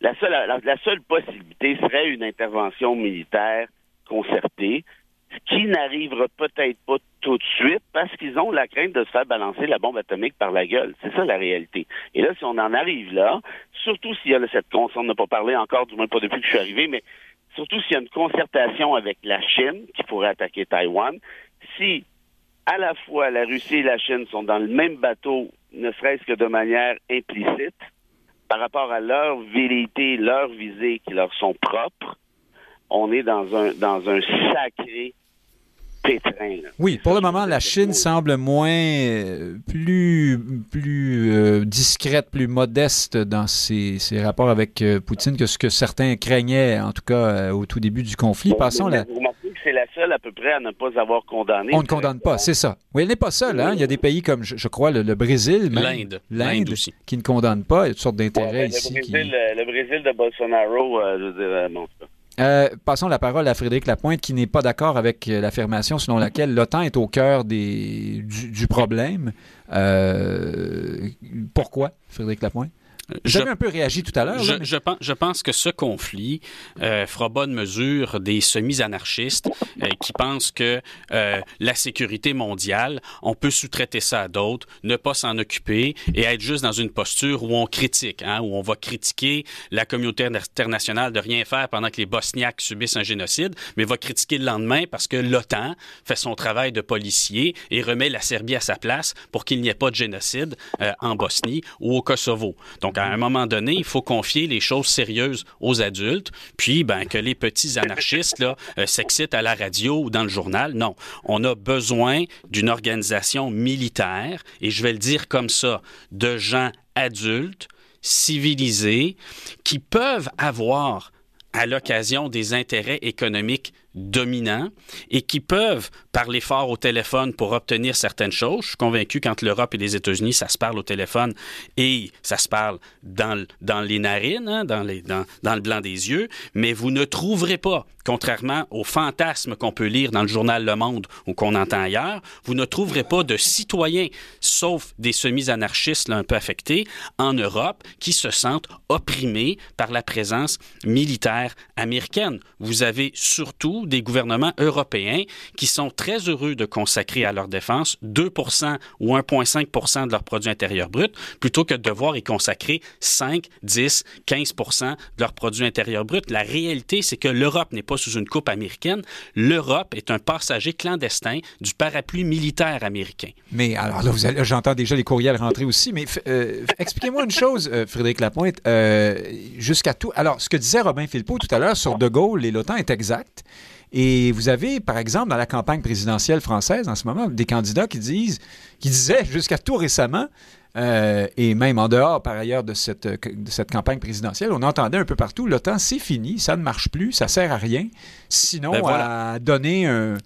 la seule, la, seule possibilité serait une intervention militaire concertée, ce qui n'arrivera peut-être pas tout de suite parce qu'ils ont la crainte de se faire balancer la bombe atomique par la gueule. C'est ça la réalité. Et là, si on en arrive là, surtout s'il y a cette on n'a pas parlé encore, du moins pas depuis que je suis arrivé, mais surtout s'il y a une concertation avec la Chine qui pourrait attaquer Taïwan, si à la fois la Russie et la Chine sont dans le même bateau, ne serait-ce que de manière implicite, par rapport à leur vérité, leurs visées qui leur sont propres, on est dans un dans un sacré pétrin. Oui, pour le moment, la Chine semble moins euh, plus, plus euh, discrète, plus modeste dans ses, ses rapports avec euh, Poutine que ce que certains craignaient, en tout cas au tout début du conflit. Passons la... Vous remarquez que c'est la seule à peu près à ne pas avoir condamné. On ne condamne pas, c'est ça. Oui, elle n'est pas seule. Hein? Il y a des pays comme, je, crois, le, Brésil, l'Inde, l'Inde aussi, qui ne condamne pas. Il y a toutes sortes d'intérêts ben, ici. Le Brésil, le Brésil de Bolsonaro, je veux dire, bon, euh, passons la parole à Frédéric Lapointe, qui n'est pas d'accord avec euh, l'affirmation selon laquelle l'OTAN est au cœur des, du, problème. Euh, pourquoi, Frédéric Lapointe? Avez un peu réagi tout à l'heure. Je, je, pense, je, pense, que ce conflit euh, fera bonne mesure des semi-anarchistes euh, qui pensent que euh, la sécurité mondiale, on peut sous-traiter ça à d'autres, ne pas s'en occuper et être juste dans une posture où on critique, hein, où on va critiquer la communauté internationale de rien faire pendant que les Bosniaques subissent un génocide, mais va critiquer le lendemain parce que l'OTAN fait son travail de policier et remet la Serbie à sa place pour qu'il n'y ait pas de génocide euh, en Bosnie ou au Kosovo. Donc, à un moment donné, il faut confier les choses sérieuses aux adultes, puis ben, que les petits anarchistes là, euh, s'excitent à la radio ou dans le journal. Non, on a besoin d'une organisation militaire, et je vais le dire comme ça, de gens adultes, civilisés, qui peuvent avoir à l'occasion des intérêts économiques dominants et qui peuvent parler fort au téléphone pour obtenir certaines choses. Je suis convaincu qu'entre l'Europe et les États-Unis, ça se parle au téléphone et ça se parle dans, dans les narines, hein, dans, les, dans, dans le blanc des yeux, mais vous ne trouverez pas, contrairement aux fantasmes qu'on peut lire dans le journal Le Monde ou qu'on entend ailleurs, vous ne trouverez pas de citoyens, sauf des semi-anarchistes un peu affectés, en Europe, qui se sentent opprimés par la présence militaire américaine. Vous avez surtout des gouvernements européens qui sont très heureux de consacrer à leur défense 2 ou 1,5 de leur produit intérieur brut, plutôt que de devoir y consacrer 5, 10, 15 de leur produit intérieur brut. La réalité, c'est que l'Europe n'est pas sous une coupe américaine. L'Europe est un passager clandestin du parapluie militaire américain. Mais alors là, j'entends déjà les courriels rentrer aussi, mais euh, expliquez-moi une chose, euh, Frédéric Lapointe, euh, jusqu'à tout... Alors, ce que disait Robin Philpot tout à l'heure sur De Gaulle et l'OTAN est exact. Et vous avez, par exemple, dans la campagne présidentielle française en ce moment, des candidats qui disent, qui disaient jusqu'à tout récemment, euh, et même en dehors, par ailleurs, de cette, de cette campagne présidentielle, on entendait un peu partout, l'OTAN, c'est fini, ça ne marche plus, ça sert à rien. Sinon, ben à donner un,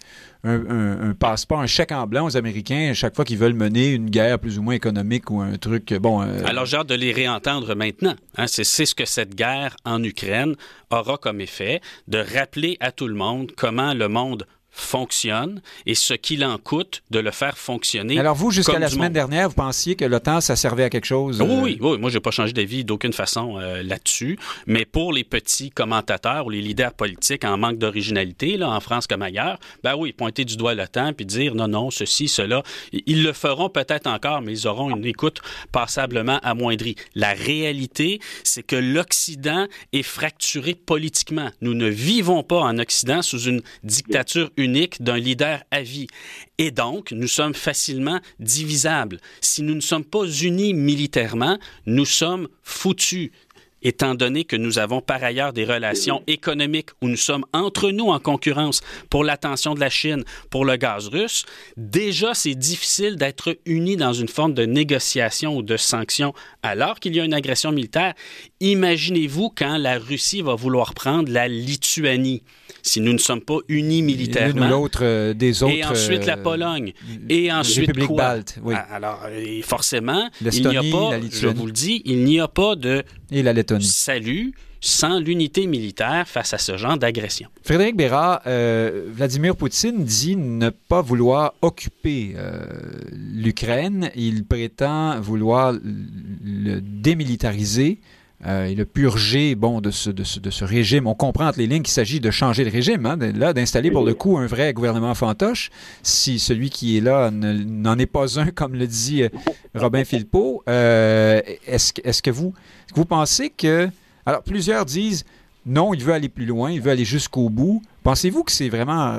un, passeport, un chèque en blanc aux Américains à chaque fois qu'ils veulent mener une guerre plus ou moins économique ou un truc. Bon. Euh, Alors, j'ai hâte de les réentendre maintenant. Hein. c'est ce que cette guerre en Ukraine aura comme effet, de rappeler à tout le monde comment le monde fonctionne et ce qu'il en coûte de le faire fonctionner. Alors vous, jusqu'à la semaine dernière, vous pensiez que l'OTAN, ça servait à quelque chose? Oui, oui, oui. Moi, je n'ai pas changé d'avis d'aucune façon euh, là-dessus. Mais pour les petits commentateurs ou les leaders politiques en manque d'originalité, là, en France comme ailleurs, ben oui, pointer du doigt l'OTAN puis dire non, non, ceci, cela. Ils le feront peut-être encore, mais ils auront une écoute passablement amoindrie. La réalité, c'est que l'Occident est fracturé politiquement. Nous ne vivons pas en Occident sous une dictature unique d'un leader à vie. Et donc, nous sommes facilement divisables. Si nous ne sommes pas unis militairement, nous sommes foutus étant donné que nous avons par ailleurs des relations économiques où nous sommes entre nous en concurrence pour l'attention de la Chine, pour le gaz russe, déjà c'est difficile d'être unis dans une forme de négociation ou de sanction alors qu'il y a une agression militaire. Imaginez-vous quand la Russie va vouloir prendre la Lituanie si nous ne sommes pas unis militairement. l'autre euh, des autres. Et ensuite la euh, Pologne. Et ensuite quoi? Balte, oui. Ah, alors, forcément, il n'y a pas, je vous le dis, il n'y a pas de et la salut sans l'unité militaire face à ce genre d'agression. Frédéric Bérard, euh, Vladimir Poutine dit ne pas vouloir occuper l'Ukraine. Il prétend vouloir le démilitariser euh, il a purgé bon, de, ce, de, ce, de ce régime. On comprend entre les lignes qu'il s'agit de changer le régime, hein, là, d'installer pour le coup un vrai gouvernement fantoche, si celui qui est là n'en est pas un, comme le dit euh, Robin Philpot. Euh, est-ce, est-ce que vous, vous pensez que... Alors, plusieurs disent, non, il veut aller plus loin, il veut aller jusqu'au bout. Pensez-vous que c'est vraiment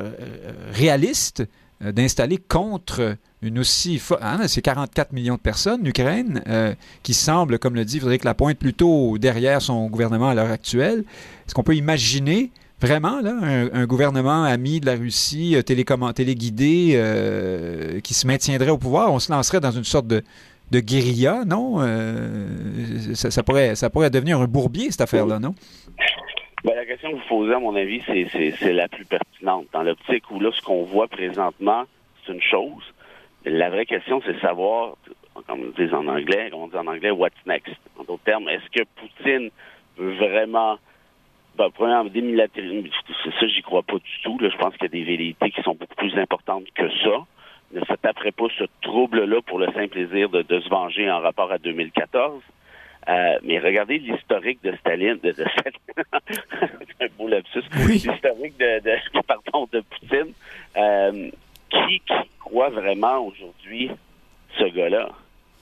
réaliste d'installer contre une aussi hein, c'est 44 millions de personnes, l'Ukraine, euh, qui semble, comme le dit Frédéric Lapointe, plutôt derrière son gouvernement à l'heure actuelle. Est-ce qu'on peut imaginer Vraiment, là, un, gouvernement ami de la Russie, téléguidé, qui se maintiendrait au pouvoir, on se lancerait dans une sorte de, de guérilla, non? ça, pourrait, ça pourrait devenir un bourbier, cette affaire-là, non? Ben, la question que vous posez, à mon avis, c'est la plus pertinente. Dans l'optique où là, ce qu'on voit présentement, c'est une chose. La vraie question, c'est savoir, comme on dit en anglais, on dit en anglais, what's next? En d'autres termes, est-ce que Poutine veut vraiment ben, premièrement, démilitariser, ça, j'y crois pas du tout. Là. Je pense qu'il y a des vérités qui sont beaucoup plus importantes que ça. Ne se taperait pas ce trouble-là pour le simple plaisir de, de se venger en rapport à 2014. Euh, mais regardez l'historique de Staline, de, de un beau lapsus, l'historique de, de, pardon, de Poutine. Euh, qui, qui croit vraiment aujourd'hui ce gars-là?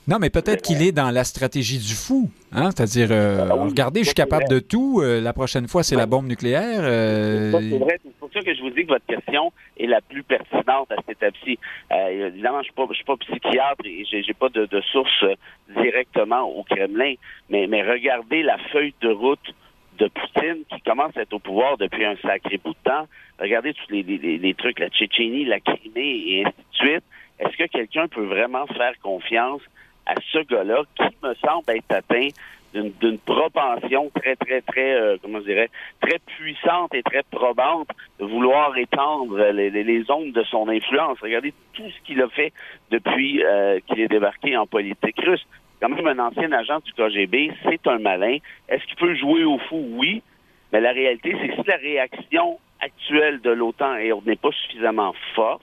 Non, mais peut-être qu'il est dans la stratégie du fou. Hein? C'est-à-dire, euh, ah regardez, je suis capable de tout. Euh, la prochaine fois, c'est la bombe nucléaire. Euh, c'est vrai. Que je vous dis que votre question est la plus pertinente à cette étape-ci. évidemment, je ne suis, pas psychiatre et j'ai, n'ai pas de, source directement au Kremlin, mais, mais regardez la feuille de route de Poutine qui commence à être au pouvoir depuis un sacré bout de temps. Regardez tous les, les trucs, la Tchétchénie, la Crimée et ainsi de suite. Est-ce que quelqu'un peut vraiment faire confiance à ce gars-là qui me semble être atteint d'une propension très, très, très, euh, comment je dirais, très puissante et très probante de vouloir étendre les, les, ondes de son influence. Regardez tout ce qu'il a fait depuis euh, qu'il est débarqué en politique russe. Quand même un ancien agent du KGB, c'est un malin. Est-ce qu'il peut jouer au fou? Oui. Mais la réalité, c'est que si la réaction actuelle de l'OTAN n'est pas suffisamment forte,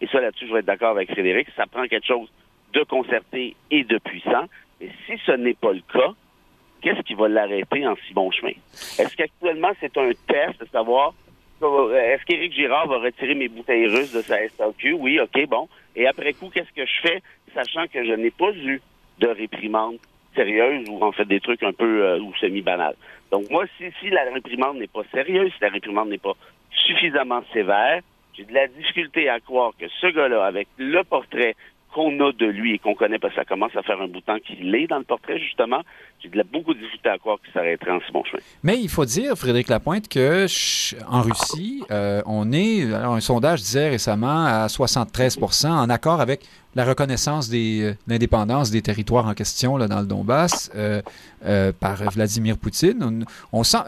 et ça là-dessus, je vais être d'accord avec Frédéric, ça prend quelque chose de concerté et de puissant. Et si ce n'est pas le cas, qu'est-ce qui va l'arrêter en si bon chemin? Est-ce qu'actuellement, c'est un test de savoir est-ce qu'Éric Girard va retirer mes bouteilles russes de sa SAQ? Oui, OK, bon. Et après coup, qu'est-ce que je fais, sachant que je n'ai pas eu de réprimande sérieuse ou en fait des trucs un peu euh, ou semi-banals? Donc moi, si, si la réprimande n'est pas sérieuse, si la réprimande n'est pas suffisamment sévère, j'ai de la difficulté à croire que ce gars-là, avec le portrait qu'on a de lui et qu'on connaît parce que ça commence à faire un bout de temps qu'il est dans le portrait, justement, j'ai de la, beaucoup de difficulté à croire qu'il s'arrêterait en si bon chemin. Mais il faut dire, Frédéric Lapointe, que en Russie, euh, on est, alors un sondage disait récemment à 73 en accord avec la reconnaissance de euh, l'indépendance des territoires en question là, dans le Donbass euh, par Vladimir Poutine. On, sent,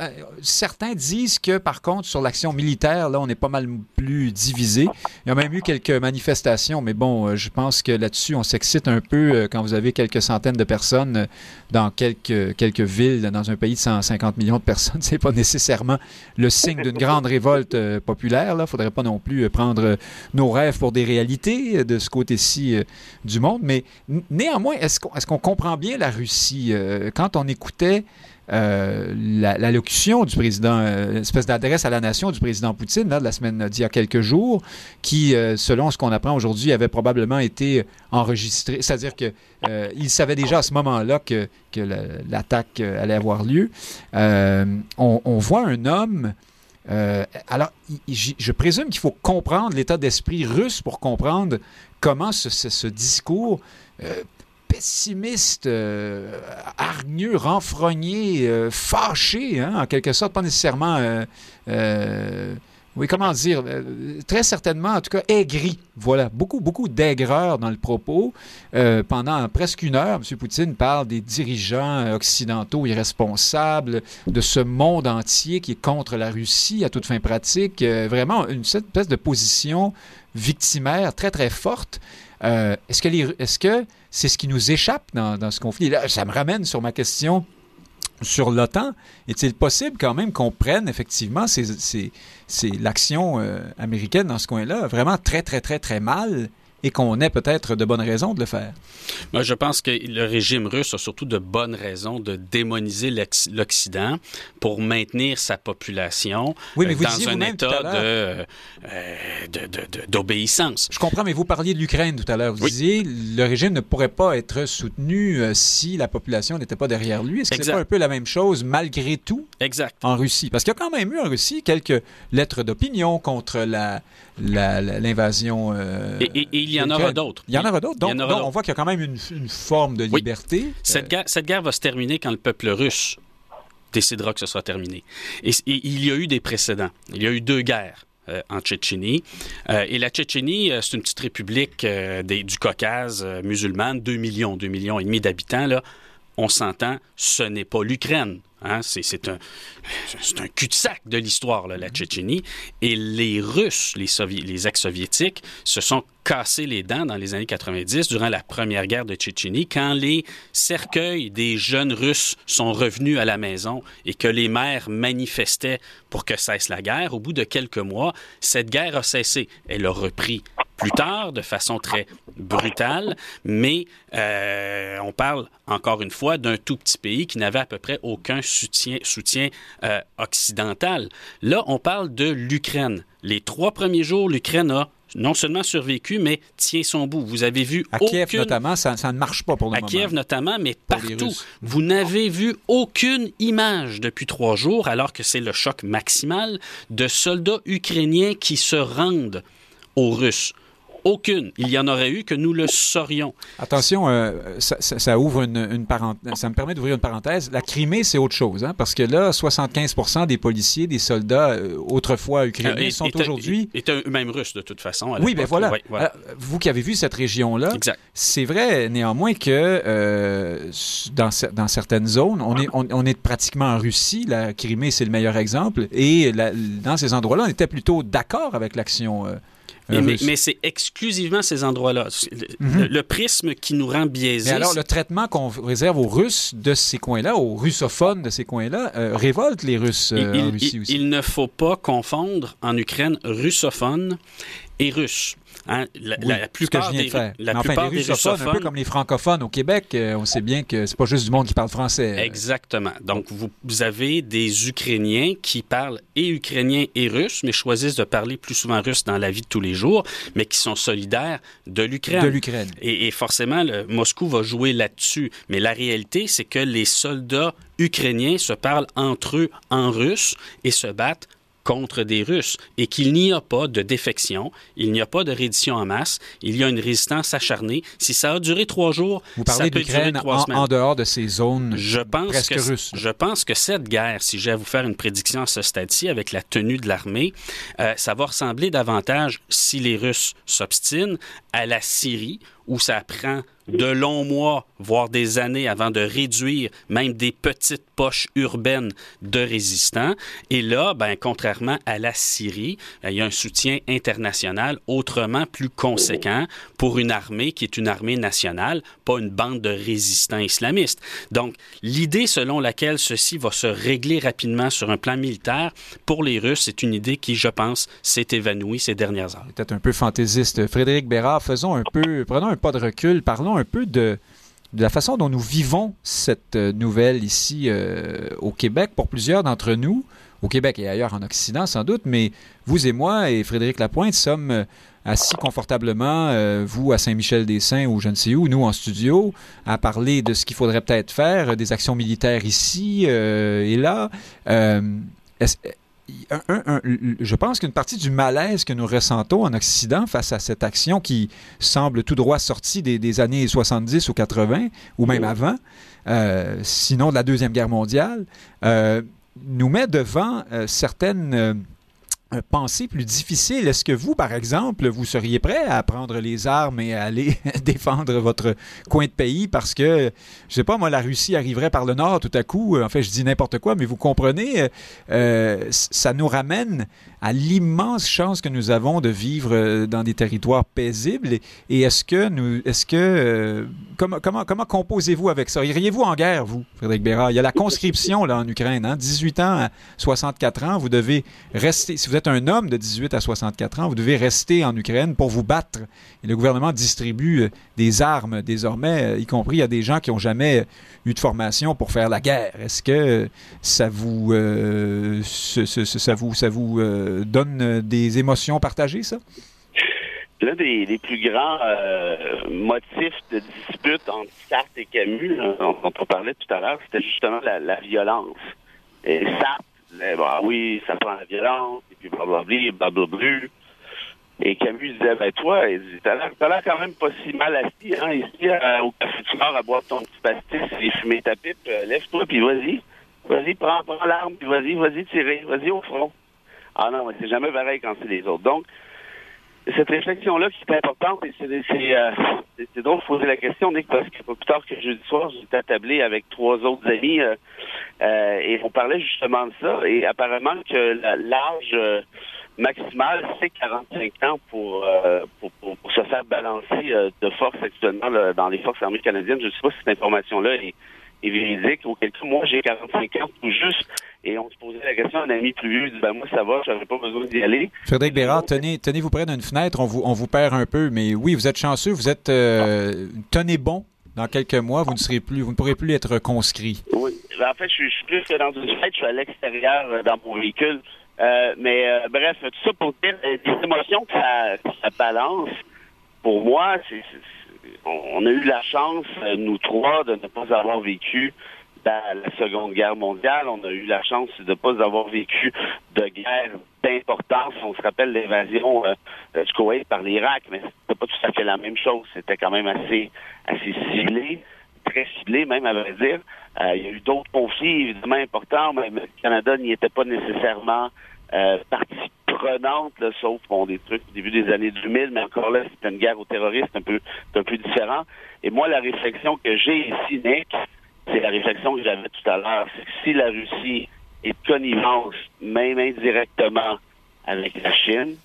certains disent que, par contre, sur l'action militaire, là, on est pas mal plus divisé. Il y a même eu quelques manifestations, mais bon, je pense que là-dessus, on s'excite un peu quand vous avez quelques centaines de personnes dans quelques, quelques villes, dans un pays de 150 millions de personnes. C'est pas nécessairement le signe d'une grande révolte populaire. Il ne faudrait pas non plus prendre nos rêves pour des réalités de ce côté-ci euh, du monde. Mais néanmoins, est-ce qu'on comprend bien la Russie? Euh, quand on écoutait euh, l'allocution du président, une espèce d'adresse à la nation du président Poutine de la semaine d'il y a quelques jours, qui, selon ce qu'on apprend aujourd'hui, avait probablement été enregistré. C'est-à-dire qu'il il savait déjà à ce moment-là que, l'attaque allait avoir lieu. On, voit un homme. alors, je présume qu'il faut comprendre l'état d'esprit russe pour comprendre comment ce, discours euh, pessimiste, euh, hargneux, renfrogné, euh, fâché, hein, en quelque sorte, pas nécessairement oui, comment dire, très certainement, en tout cas, aigri. Voilà, beaucoup, beaucoup d'aigreur dans le propos. pendant presque une heure, M. Poutine parle des dirigeants occidentaux irresponsables, de ce monde entier qui est contre la Russie à toute fin pratique. vraiment, une espèce de position victimaire très, très forte. Euh, est-ce que est-ce que c'est ce qui nous échappe dans, ce conflit? Là, ça me ramène sur ma question sur l'OTAN. Est-il possible quand même qu'on prenne effectivement l'action euh, américaine dans ce coin-là vraiment très, très, très, très mal et qu'on ait peut-être de bonnes raisons de le faire. Moi, je pense que le régime russe a surtout de bonnes raisons de démoniser l'Occident pour maintenir sa population oui, mais euh, vous dans un état euh, d'obéissance. Je comprends, mais vous parliez de l'Ukraine tout à l'heure. Vous disiez le régime ne pourrait pas être soutenu euh, si la population n'était pas derrière lui. Est-ce que c'est pas un peu la même chose malgré tout exact. en Russie? Parce qu'il y a quand même eu en Russie quelques lettres d'opinion contre l'invasion. La, et, il y en aura d'autres. Il y en aura d'autres. Donc, on voit qu'il y a quand même une, forme de liberté. Cette, guerre, cette guerre va se terminer quand le peuple russe décidera que ce sera terminé. Et, il y a eu des précédents. Il y a eu deux guerres. Euh, en Tchétchénie. Euh, et la Tchétchénie, euh, c'est une petite république du Caucase musulmane, 2 millions, 2 millions et demi d'habitants. Là. On s'entend, ce n'est pas l'Ukraine. Hein? C'est un, un cul-de-sac de l'histoire, la Tchétchénie. Et les Russes, les, les ex-soviétiques, se sont cassés les dents dans les années 90 durant la première guerre de Tchétchénie, quand les cercueils des jeunes Russes sont revenus à la maison et que les mères manifestaient pour que cesse la guerre. Au bout de quelques mois, cette guerre a cessé. Elle a repris plus tard de façon très brutale, mais euh, on parle encore une fois d'un tout petit pays qui n'avait à peu près aucun soutien, soutien euh, occidental. Là, on parle de l'Ukraine. Les trois premiers jours, l'Ukraine a non seulement survécu, mais tient son bout. Vous avez vu à Kiev notamment, ça, ne marche pas pour le à moment. À Kiev notamment, mais partout. Vous n'avez vu aucune image depuis trois jours, alors que c'est le choc maximal de soldats ukrainiens qui se rendent aux Russes. Aucune. Il y en aurait eu que nous le saurions. Attention, euh, ça, ouvre une, parenthèse. Ça me permet d'ouvrir une parenthèse. La Crimée, c'est autre chose, hein, parce que là, 75% des policiers, des soldats euh, autrefois ukrainiens, euh, sont aujourd'hui. Et eux-mêmes russes, de toute façon. Oui, ben voilà. vous qui avez vu cette région-là, c'est vrai néanmoins que dans, dans, certaines zones, on est, on, est pratiquement en Russie. La Crimée, c'est le meilleur exemple. Et dans ces endroits-là, on était plutôt d'accord avec l'action mais, c'est exclusivement ces endroits-là. Mhm. le, prisme qui nous rend biaisés. Mais alors, le traitement qu'on réserve aux Russes de ces coins-là, aux russophones de ces coins-là, euh, révolte les Russes euh, en Russie aussi. Il ne faut pas confondre en Ukraine russophone et russe. Hein, la, la, plupart des, la plupart des russophones, un peu comme les francophones au Québec, euh, on sait bien que c'est pas juste du monde qui parle français. Exactement. Donc vous, vous, avez des Ukrainiens qui parlent et ukrainien et russe, mais choisissent de parler plus souvent russe dans la vie de tous les jours, mais qui sont solidaires de l'Ukraine. De l'Ukraine. Et, et, forcément, le, Moscou va jouer là-dessus. Mais la réalité, c'est que les soldats ukrainiens se parlent entre eux en russe et se battent contre des Russes et qu'il n'y a pas de défection, il n'y a pas de reddition en masse, il y a une résistance acharnée. Si ça a duré trois jours, Vous parlez ça peut durer trois semaines. En dehors de ces zones je pense presque que, russes. Je pense que cette guerre, si j'ai à vous faire une prédiction à ce stade-ci avec la tenue de l'armée, euh, ça va ressembler davantage, si les Russes s'obstinent, à la Syrie où ça prend de longs mois, voire des années avant de réduire même des petites poches urbaines de résistants. Et là, ben, contrairement à la Syrie, ben, il y a un soutien international autrement plus conséquent pour une armée qui est une armée nationale, pas une bande de résistants islamistes. Donc, l'idée selon laquelle ceci va se régler rapidement sur un plan militaire, pour les Russes, c'est une idée qui, je pense, s'est évanouie ces dernières heures. Peut-être un peu fantaisiste. Frédéric Bérard, faisons un peu, prenons un pas de recul, parlons un peu de, la façon dont nous vivons cette euh, nouvelle ici euh, au Québec. Pour plusieurs d'entre nous, au Québec et ailleurs en Occident sans doute, mais vous et moi et Frédéric Lapointe sommes euh, assis confortablement, vous à Saint-Michel-des-Saints ou je ne sais où, nous en studio, à parler de ce qu'il faudrait peut-être faire, des actions militaires ici et là je pense qu'une partie du malaise que nous ressentons en Occident face à cette action qui semble tout droit sortie des, années 70 ou 80, ou même avant, euh, sinon de la Deuxième Guerre mondiale, euh, nous met devant euh, certaines pensée plus difficile. Est-ce que vous, par exemple, vous seriez prêt à prendre les armes et à aller défendre votre coin de pays parce que, je sais pas, moi, la Russie arriverait par le nord tout à coup? En fait, je dis n'importe quoi, mais vous comprenez, euh, ça nous ramène à l'immense chance que nous avons de vivre euh, dans des territoires paisibles. Et, est-ce que nous, est-ce que, euh, comment, comment, comment composez-vous avec ça? Iriez-vous en guerre, vous, Frédéric Bérard? Il y a la conscription, là, en Ukraine, hein? 18 ans à 64 ans, vous devez rester, si vous êtes un homme de 18 à 64 ans, vous devez rester en Ukraine pour vous battre. Et le gouvernement distribue euh, des armes désormais, y compris à des gens qui n'ont jamais eu de formation pour faire la guerre. Est-ce que ça vous, ça vous, ça vous euh, des émotions partagées, ça? L'un des, plus grands euh, motifs de dispute entre Sartre et Camus, dont, on parlait tout à l'heure, c'était justement la, violence. Et Sartre disait, bah, oui, ça prend la violence, et puis blablabla, blablabla. Et Camus disait, ben toi, t'as l'air quand même pas si mal assis, hein, ici, euh, au café du Nord, à boire ton petit pastis et fumer ta pipe, lève-toi, puis vas-y. Vas-y, prends, prends l'arme, puis vas-y, vas-y, tirer, vas-y au front. Ah non, mais c'est jamais pareil quand c'est les autres. Donc, cette réflexion-là qui est importante, et c'est euh, c'est drôle de poser la question, Nick, parce que plus tard que jeudi soir, j'étais attablé avec trois autres amis euh, euh, et on parlait justement de ça. Et apparemment que l'âge maximal, c'est 45 ans pour, pour, pour, se faire balancer de force actuellement dans les forces armées canadiennes. Je ne sais pas si cette information-là est, est véridique. Auquel cas, moi, j'ai 45 ans tout juste. Et on se posait la question, un ami plus vieux dit, ben moi, ça va, je n'avais pas besoin d'y aller. Frédéric Bérard, tenez, tenez-vous près d'une fenêtre, on vous, on vous perd un peu, mais oui, vous êtes chanceux, vous êtes, euh, tenez bon. Dans quelques mois, vous ne serez plus, vous ne pourrez plus être conscrit. Oui. Ben, en fait, je suis, plus que dans une fête, je suis à l'extérieur euh, dans mon véhicule. Euh, mais bref, tout ça pour dire les émotions que ça, balance. Pour moi, c'est, on, a eu la chance, nous trois, de ne pas avoir vécu la Seconde Guerre mondiale. On a eu la chance de ne pas avoir vécu de guerre d'importance. On se rappelle l'invasion euh, du Koweït par l'Irak, mais c'était pas tout à fait la même chose. C'était quand même assez, assez ciblé, très ciblé même, à vrai dire. Euh, il y a eu d'autres conflits, évidemment, importants, mais le Canada n'y était pas nécessairement euh, partie prenante, sauf bon, des trucs au début des années 2000, mais encore là, c'était une guerre aux terroristes un peu, un peu différent. Et moi, la réflexion que j'ai ici, Nick, c'est la réflexion que j'avais tout à l'heure. C'est que si la Russie est connivence, même indirectement, avec la Chine,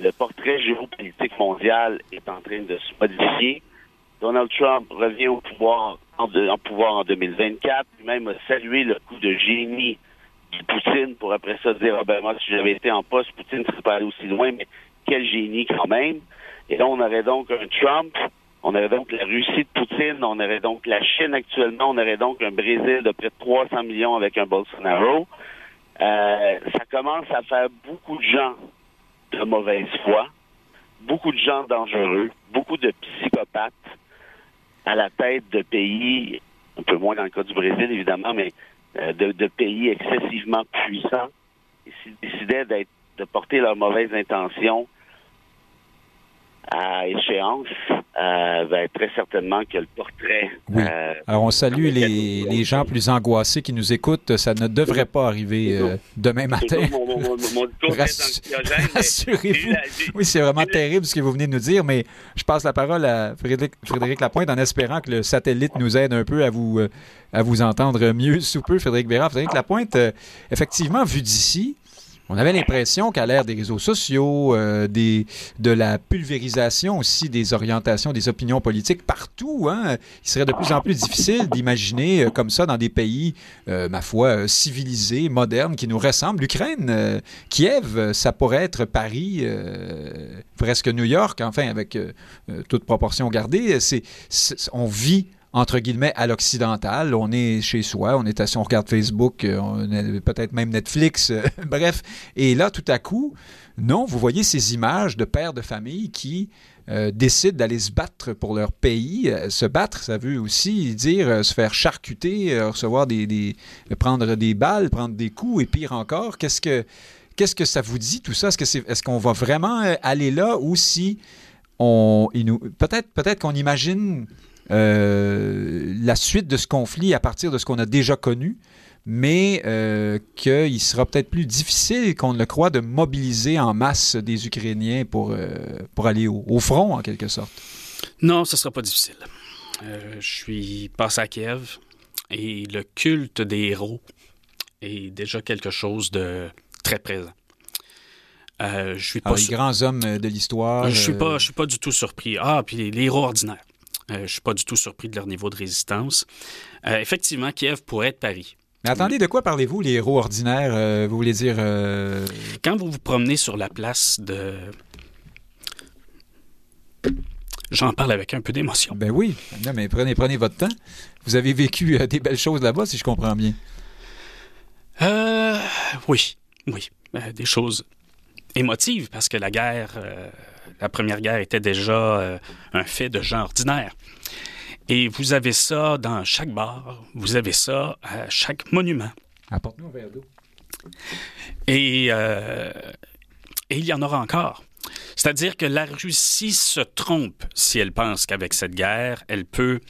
le portrait géopolitique mondial est en train de se modifier. Donald Trump revient au pouvoir en, pouvoir en 2024, lui-même a salué le coup de génie Poutine pour après ça dire ah ben moi si j'avais été en poste, Poutine ne serait pas allé aussi loin, mais quel génie quand même. Et là, on aurait donc un Trump on aurait donc la Russie de Poutine, on aurait donc la Chine actuellement, on aurait donc un Brésil de près de 300 millions avec un Bolsonaro. Euh, ça commence à faire beaucoup de gens de mauvaise foi, beaucoup de gens dangereux, beaucoup de psychopathes à la tête de pays, un peu moins dans le cas du Brésil évidemment, mais de, de, pays excessivement puissants, s'ils décidaient de porter leurs mauvaises intentions à échéance, euh, ben, très certainement que le portrait. Oui. Euh, Alors, on salue les, les, gens plus angoissés qui nous écoutent. Ça ne devrait pas arriver euh, demain matin. Rassurez-vous. Oui, c'est vraiment terrible ce que vous venez de nous dire, mais je passe la parole à Frédéric, Frédéric Lapointe en espérant que le satellite nous aide un peu à vous, à vous entendre mieux sous peu, Frédéric Bérard. Frédéric Lapointe, effectivement, vu d'ici, on avait l'impression qu'à l'ère des réseaux sociaux, euh, des, de la pulvérisation aussi des orientations, des opinions politiques partout, hein, il serait de plus en plus difficile d'imaginer euh, comme ça dans des pays, euh, ma foi, civilisés, modernes, qui nous ressemblent. L'Ukraine, Kiev, ça pourrait être Paris, presque New York, enfin, avec toute proportion gardée. On vit entre guillemets, à l'occidental. On est chez soi, on est assis, on regarde Facebook, euh, peut-être même Netflix, euh, bref. Et là, tout à coup, non, vous voyez ces images de pères de famille qui euh, décident d'aller se battre pour leur pays. se battre, ça veut aussi dire se faire charcuter, recevoir des, prendre des balles, prendre des coups, et pire encore, qu'est-ce que que ça vous dit tout ça? Est-ce est-ce qu'on va vraiment aller là ou si on, peut-être, peut-être qu'on imagine euh, la suite de ce conflit à partir de ce qu'on a déjà connu, mais euh, qu'il sera peut-être plus difficile qu'on ne le croit de mobiliser en masse des Ukrainiens pour, euh, pour aller au, front, en quelque sorte. Non, ce ne sera pas difficile. je suis passé à Kiev et le culte des héros est déjà quelque chose de très présent. je suis pas les grands hommes de l'histoire. Je suis pas, je suis pas du tout surpris. Ah, puis les héros ordinaires. Euh, je ne suis pas du tout surpris de leur niveau de résistance. Euh, effectivement, Kiev pourrait être Paris. Mais attendez, de quoi parlez-vous, les héros ordinaires? Euh, vous voulez dire... Quand vous vous promenez sur la place de... J'en parle avec un peu d'émotion. Ben oui, non, mais prenez, prenez votre temps. Vous avez vécu des belles choses là-bas, si je comprends bien. oui, oui. des choses émotives, parce que la guerre la Première Guerre était déjà euh, un fait de gens ordinaires. Et vous avez ça dans chaque bar, vous avez ça à chaque monument. Apporte-nous un verre d'eau. Et, euh, et il y en aura encore. C'est-à-dire que la Russie se trompe si elle pense qu'avec cette guerre, elle peut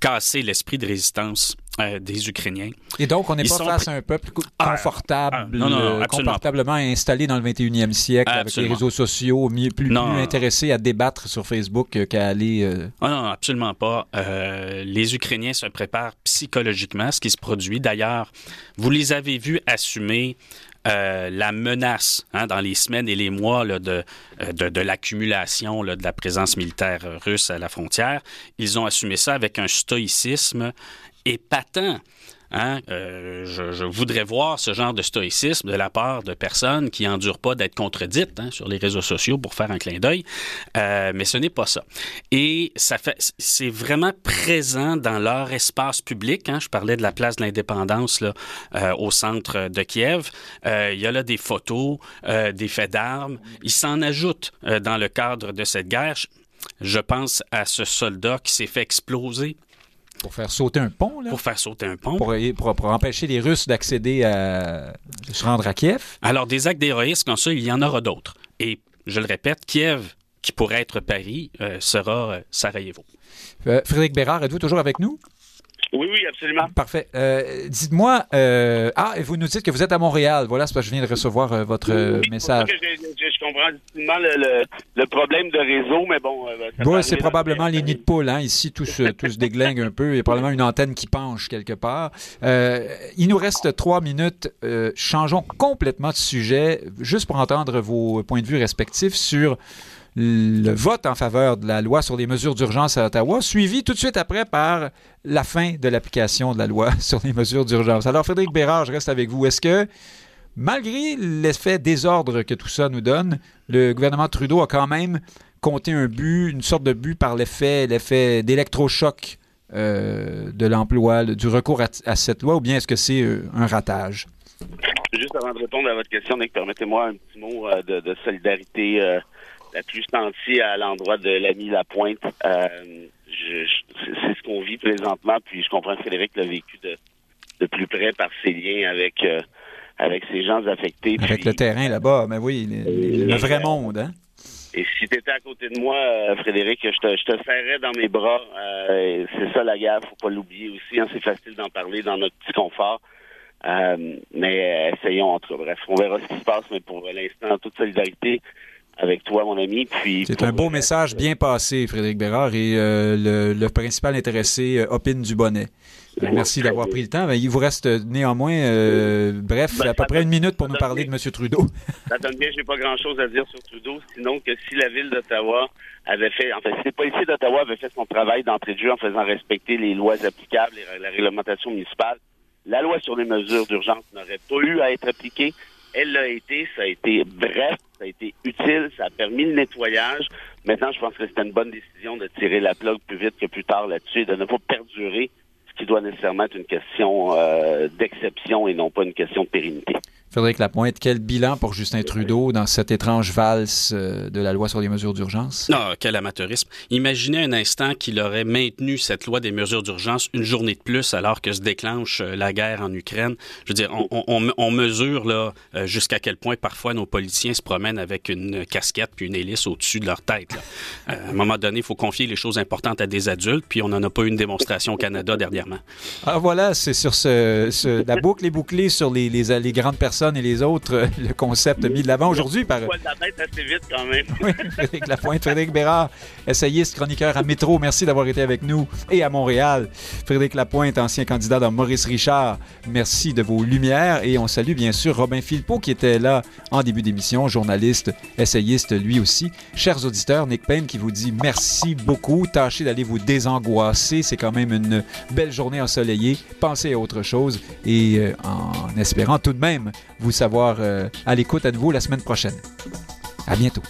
casser l'esprit de résistance euh, des Ukrainiens. Et donc, on n'est pas face à un peuple Ah, ah, non, non, non, euh, confortablement installé dans le 21e siècle, avec les réseaux sociaux, mieux, plus, plus à débattre sur Facebook euh, qu'à aller... euh, Ah non, absolument pas. Euh, les Ukrainiens se préparent psychologiquement, ce qui se produit. D'ailleurs, vous les avez vus assumer euh, la menace hein, dans les semaines et les mois là, de, de, de l'accumulation de la présence militaire russe à la frontière. Ils ont assumé ça avec un stoïcisme épatant. Hein, euh, je, voudrais voir ce genre de stoïcisme de la part de personnes qui endurent pas d'être contredites hein, sur les réseaux sociaux pour faire un clin d'œil, Euh, mais ce n'est pas ça. Et ça fait, c'est vraiment présent dans leur espace public. Hein. Je parlais de la place de l'indépendance là, euh, au centre de Kiev. Il y a là des photos, des faits d'armes. Ils s'en ajoutent dans le cadre de cette guerre. Je pense à ce soldat qui s'est fait exploser pour faire sauter un pont, là, pour faire sauter un pont. pour, pour- pour empêcher les Russes d'accéder à... se rendre à Kiev. Alors, des actes d'héroïsme comme ça, il y en aura d'autres. Et je le répète, Kiev, qui pourrait être Paris, euh, sera euh, Sarajevo. Euh, Frédéric Bérard, êtes-vous toujours avec nous? Oui, oui, absolument. Parfait. Euh, Dites-moi, euh, ah, et vous nous dites que vous êtes à Montréal. Voilà, c'est parce que je viens de recevoir euh, votre euh, Oui, message. c'est pour ça que Je, je- je comprends difficilement le, le- le problème de réseau, mais bon. euh, Ouais, arriver c'est probablement les nids de poules. Hein. Ici, tout se, tout se déglingue un peu. Il y a probablement une antenne qui penche quelque part. Euh, il nous reste trois minutes. Euh, changeons complètement de sujet, juste pour entendre vos points de vue respectifs sur le vote en faveur de la loi sur les mesures d'urgence à Ottawa, suivi tout de suite après par la fin de l'application de la loi sur les mesures d'urgence. Alors, Frédéric Bérard, je reste avec vous. Est-ce que, malgré l'effet désordre que tout ça nous donne, le gouvernement Trudeau a quand même compté un but, une sorte de but par l'effet, l'effet d'électrochoc euh, de l'emploi, le- du recours à, cette loi, ou bien est-ce que c'est euh, un ratage? Juste avant de répondre à votre question, permettez-moi un petit mot euh, de, solidarité la plus sentie à l'endroit de l'ami Lapointe. Euh, je- je- c'est ce qu'on vit présentement, puis je comprends que Frédéric l'a vécu de, de plus près par ses liens avec, euh, avec ces gens affectés. Avec puis- le terrain là-bas, mais oui, le, vrai monde. Hein? Et si tu étais à côté de moi, euh, Frédéric, je te, je te serrais dans mes bras. Euh, c'est ça la guerre, faut pas l'oublier aussi. hein. c'est facile d'en parler dans notre petit confort. Euh, mais euh, essayons, en tout cas. Bref, on verra ce qui se passe, mais pour l'instant, toute solidarité avec toi, mon ami. Puis C'est un beau message bien passé, Frédéric Bérard, et euh, le, le principal intéressé euh, opine du bonnet. Euh, merci d'avoir pris le temps. Ben, il vous reste néanmoins, bref, Ben, à peu près donne- une minute pour nous parler de. M. Trudeau. Ça donne bien, j'ai pas grand-chose à dire sur Trudeau, sinon que si la ville d'Ottawa avait fait, en fait, si les policiers d'Ottawa avaient fait son travail d'entrée de jeu en faisant respecter les lois applicables et la réglementation municipale, la loi sur les mesures d'urgence n'aurait pas eu à être appliquée. Elle l'a été, ça a été bref, ça a été utile, ça a permis le nettoyage. Maintenant, je pense que c'était une bonne décision de tirer la plug plus vite que plus tard là-dessus et de ne pas perdurer ce qui doit nécessairement être une question euh, d'exception et non pas une question de pérennité. Frédéric Lapointe, quel bilan pour Justin Trudeau dans cette étrange valse euh, de la loi sur les mesures d'urgence? Non, quel amateurisme. Imaginez un instant qu'il aurait maintenu cette loi des mesures d'urgence une journée de plus alors que se déclenche euh, la guerre en Ukraine. Je veux dire, on, on- on- on mesure là euh, jusqu'à quel point parfois nos politiciens se promènent avec une casquette puis une hélice au-dessus de leur tête. là. À un moment donné, il faut confier les choses importantes à des adultes, puis on n'en a pas eu une démonstration au Canada dernièrement. Ah voilà, c'est sur ce, ce- la boucle est bouclée sur les, les, les grandes personnes et les autres, euh, le concept mis de l'avant aujourd'hui par la tête assez vite quand même. oui, Frédéric Lapointe, Frédéric Bérard, essayiste, chroniqueur à Métro, merci d'avoir été avec nous et à Montréal. Frédéric Lapointe, ancien candidat dans Maurice Richard, merci de vos lumières et on salue bien sûr Robin Philpot qui était là en début d'émission, journaliste, essayiste lui aussi. Chers auditeurs, Nick Payne qui vous dit merci beaucoup, tâchez d'aller vous désangoisser, c'est quand même une belle journée ensoleillée, pensez à autre chose et euh, en espérant tout de même vous savoir euh, à l'écoute à nouveau la semaine prochaine? À bientôt.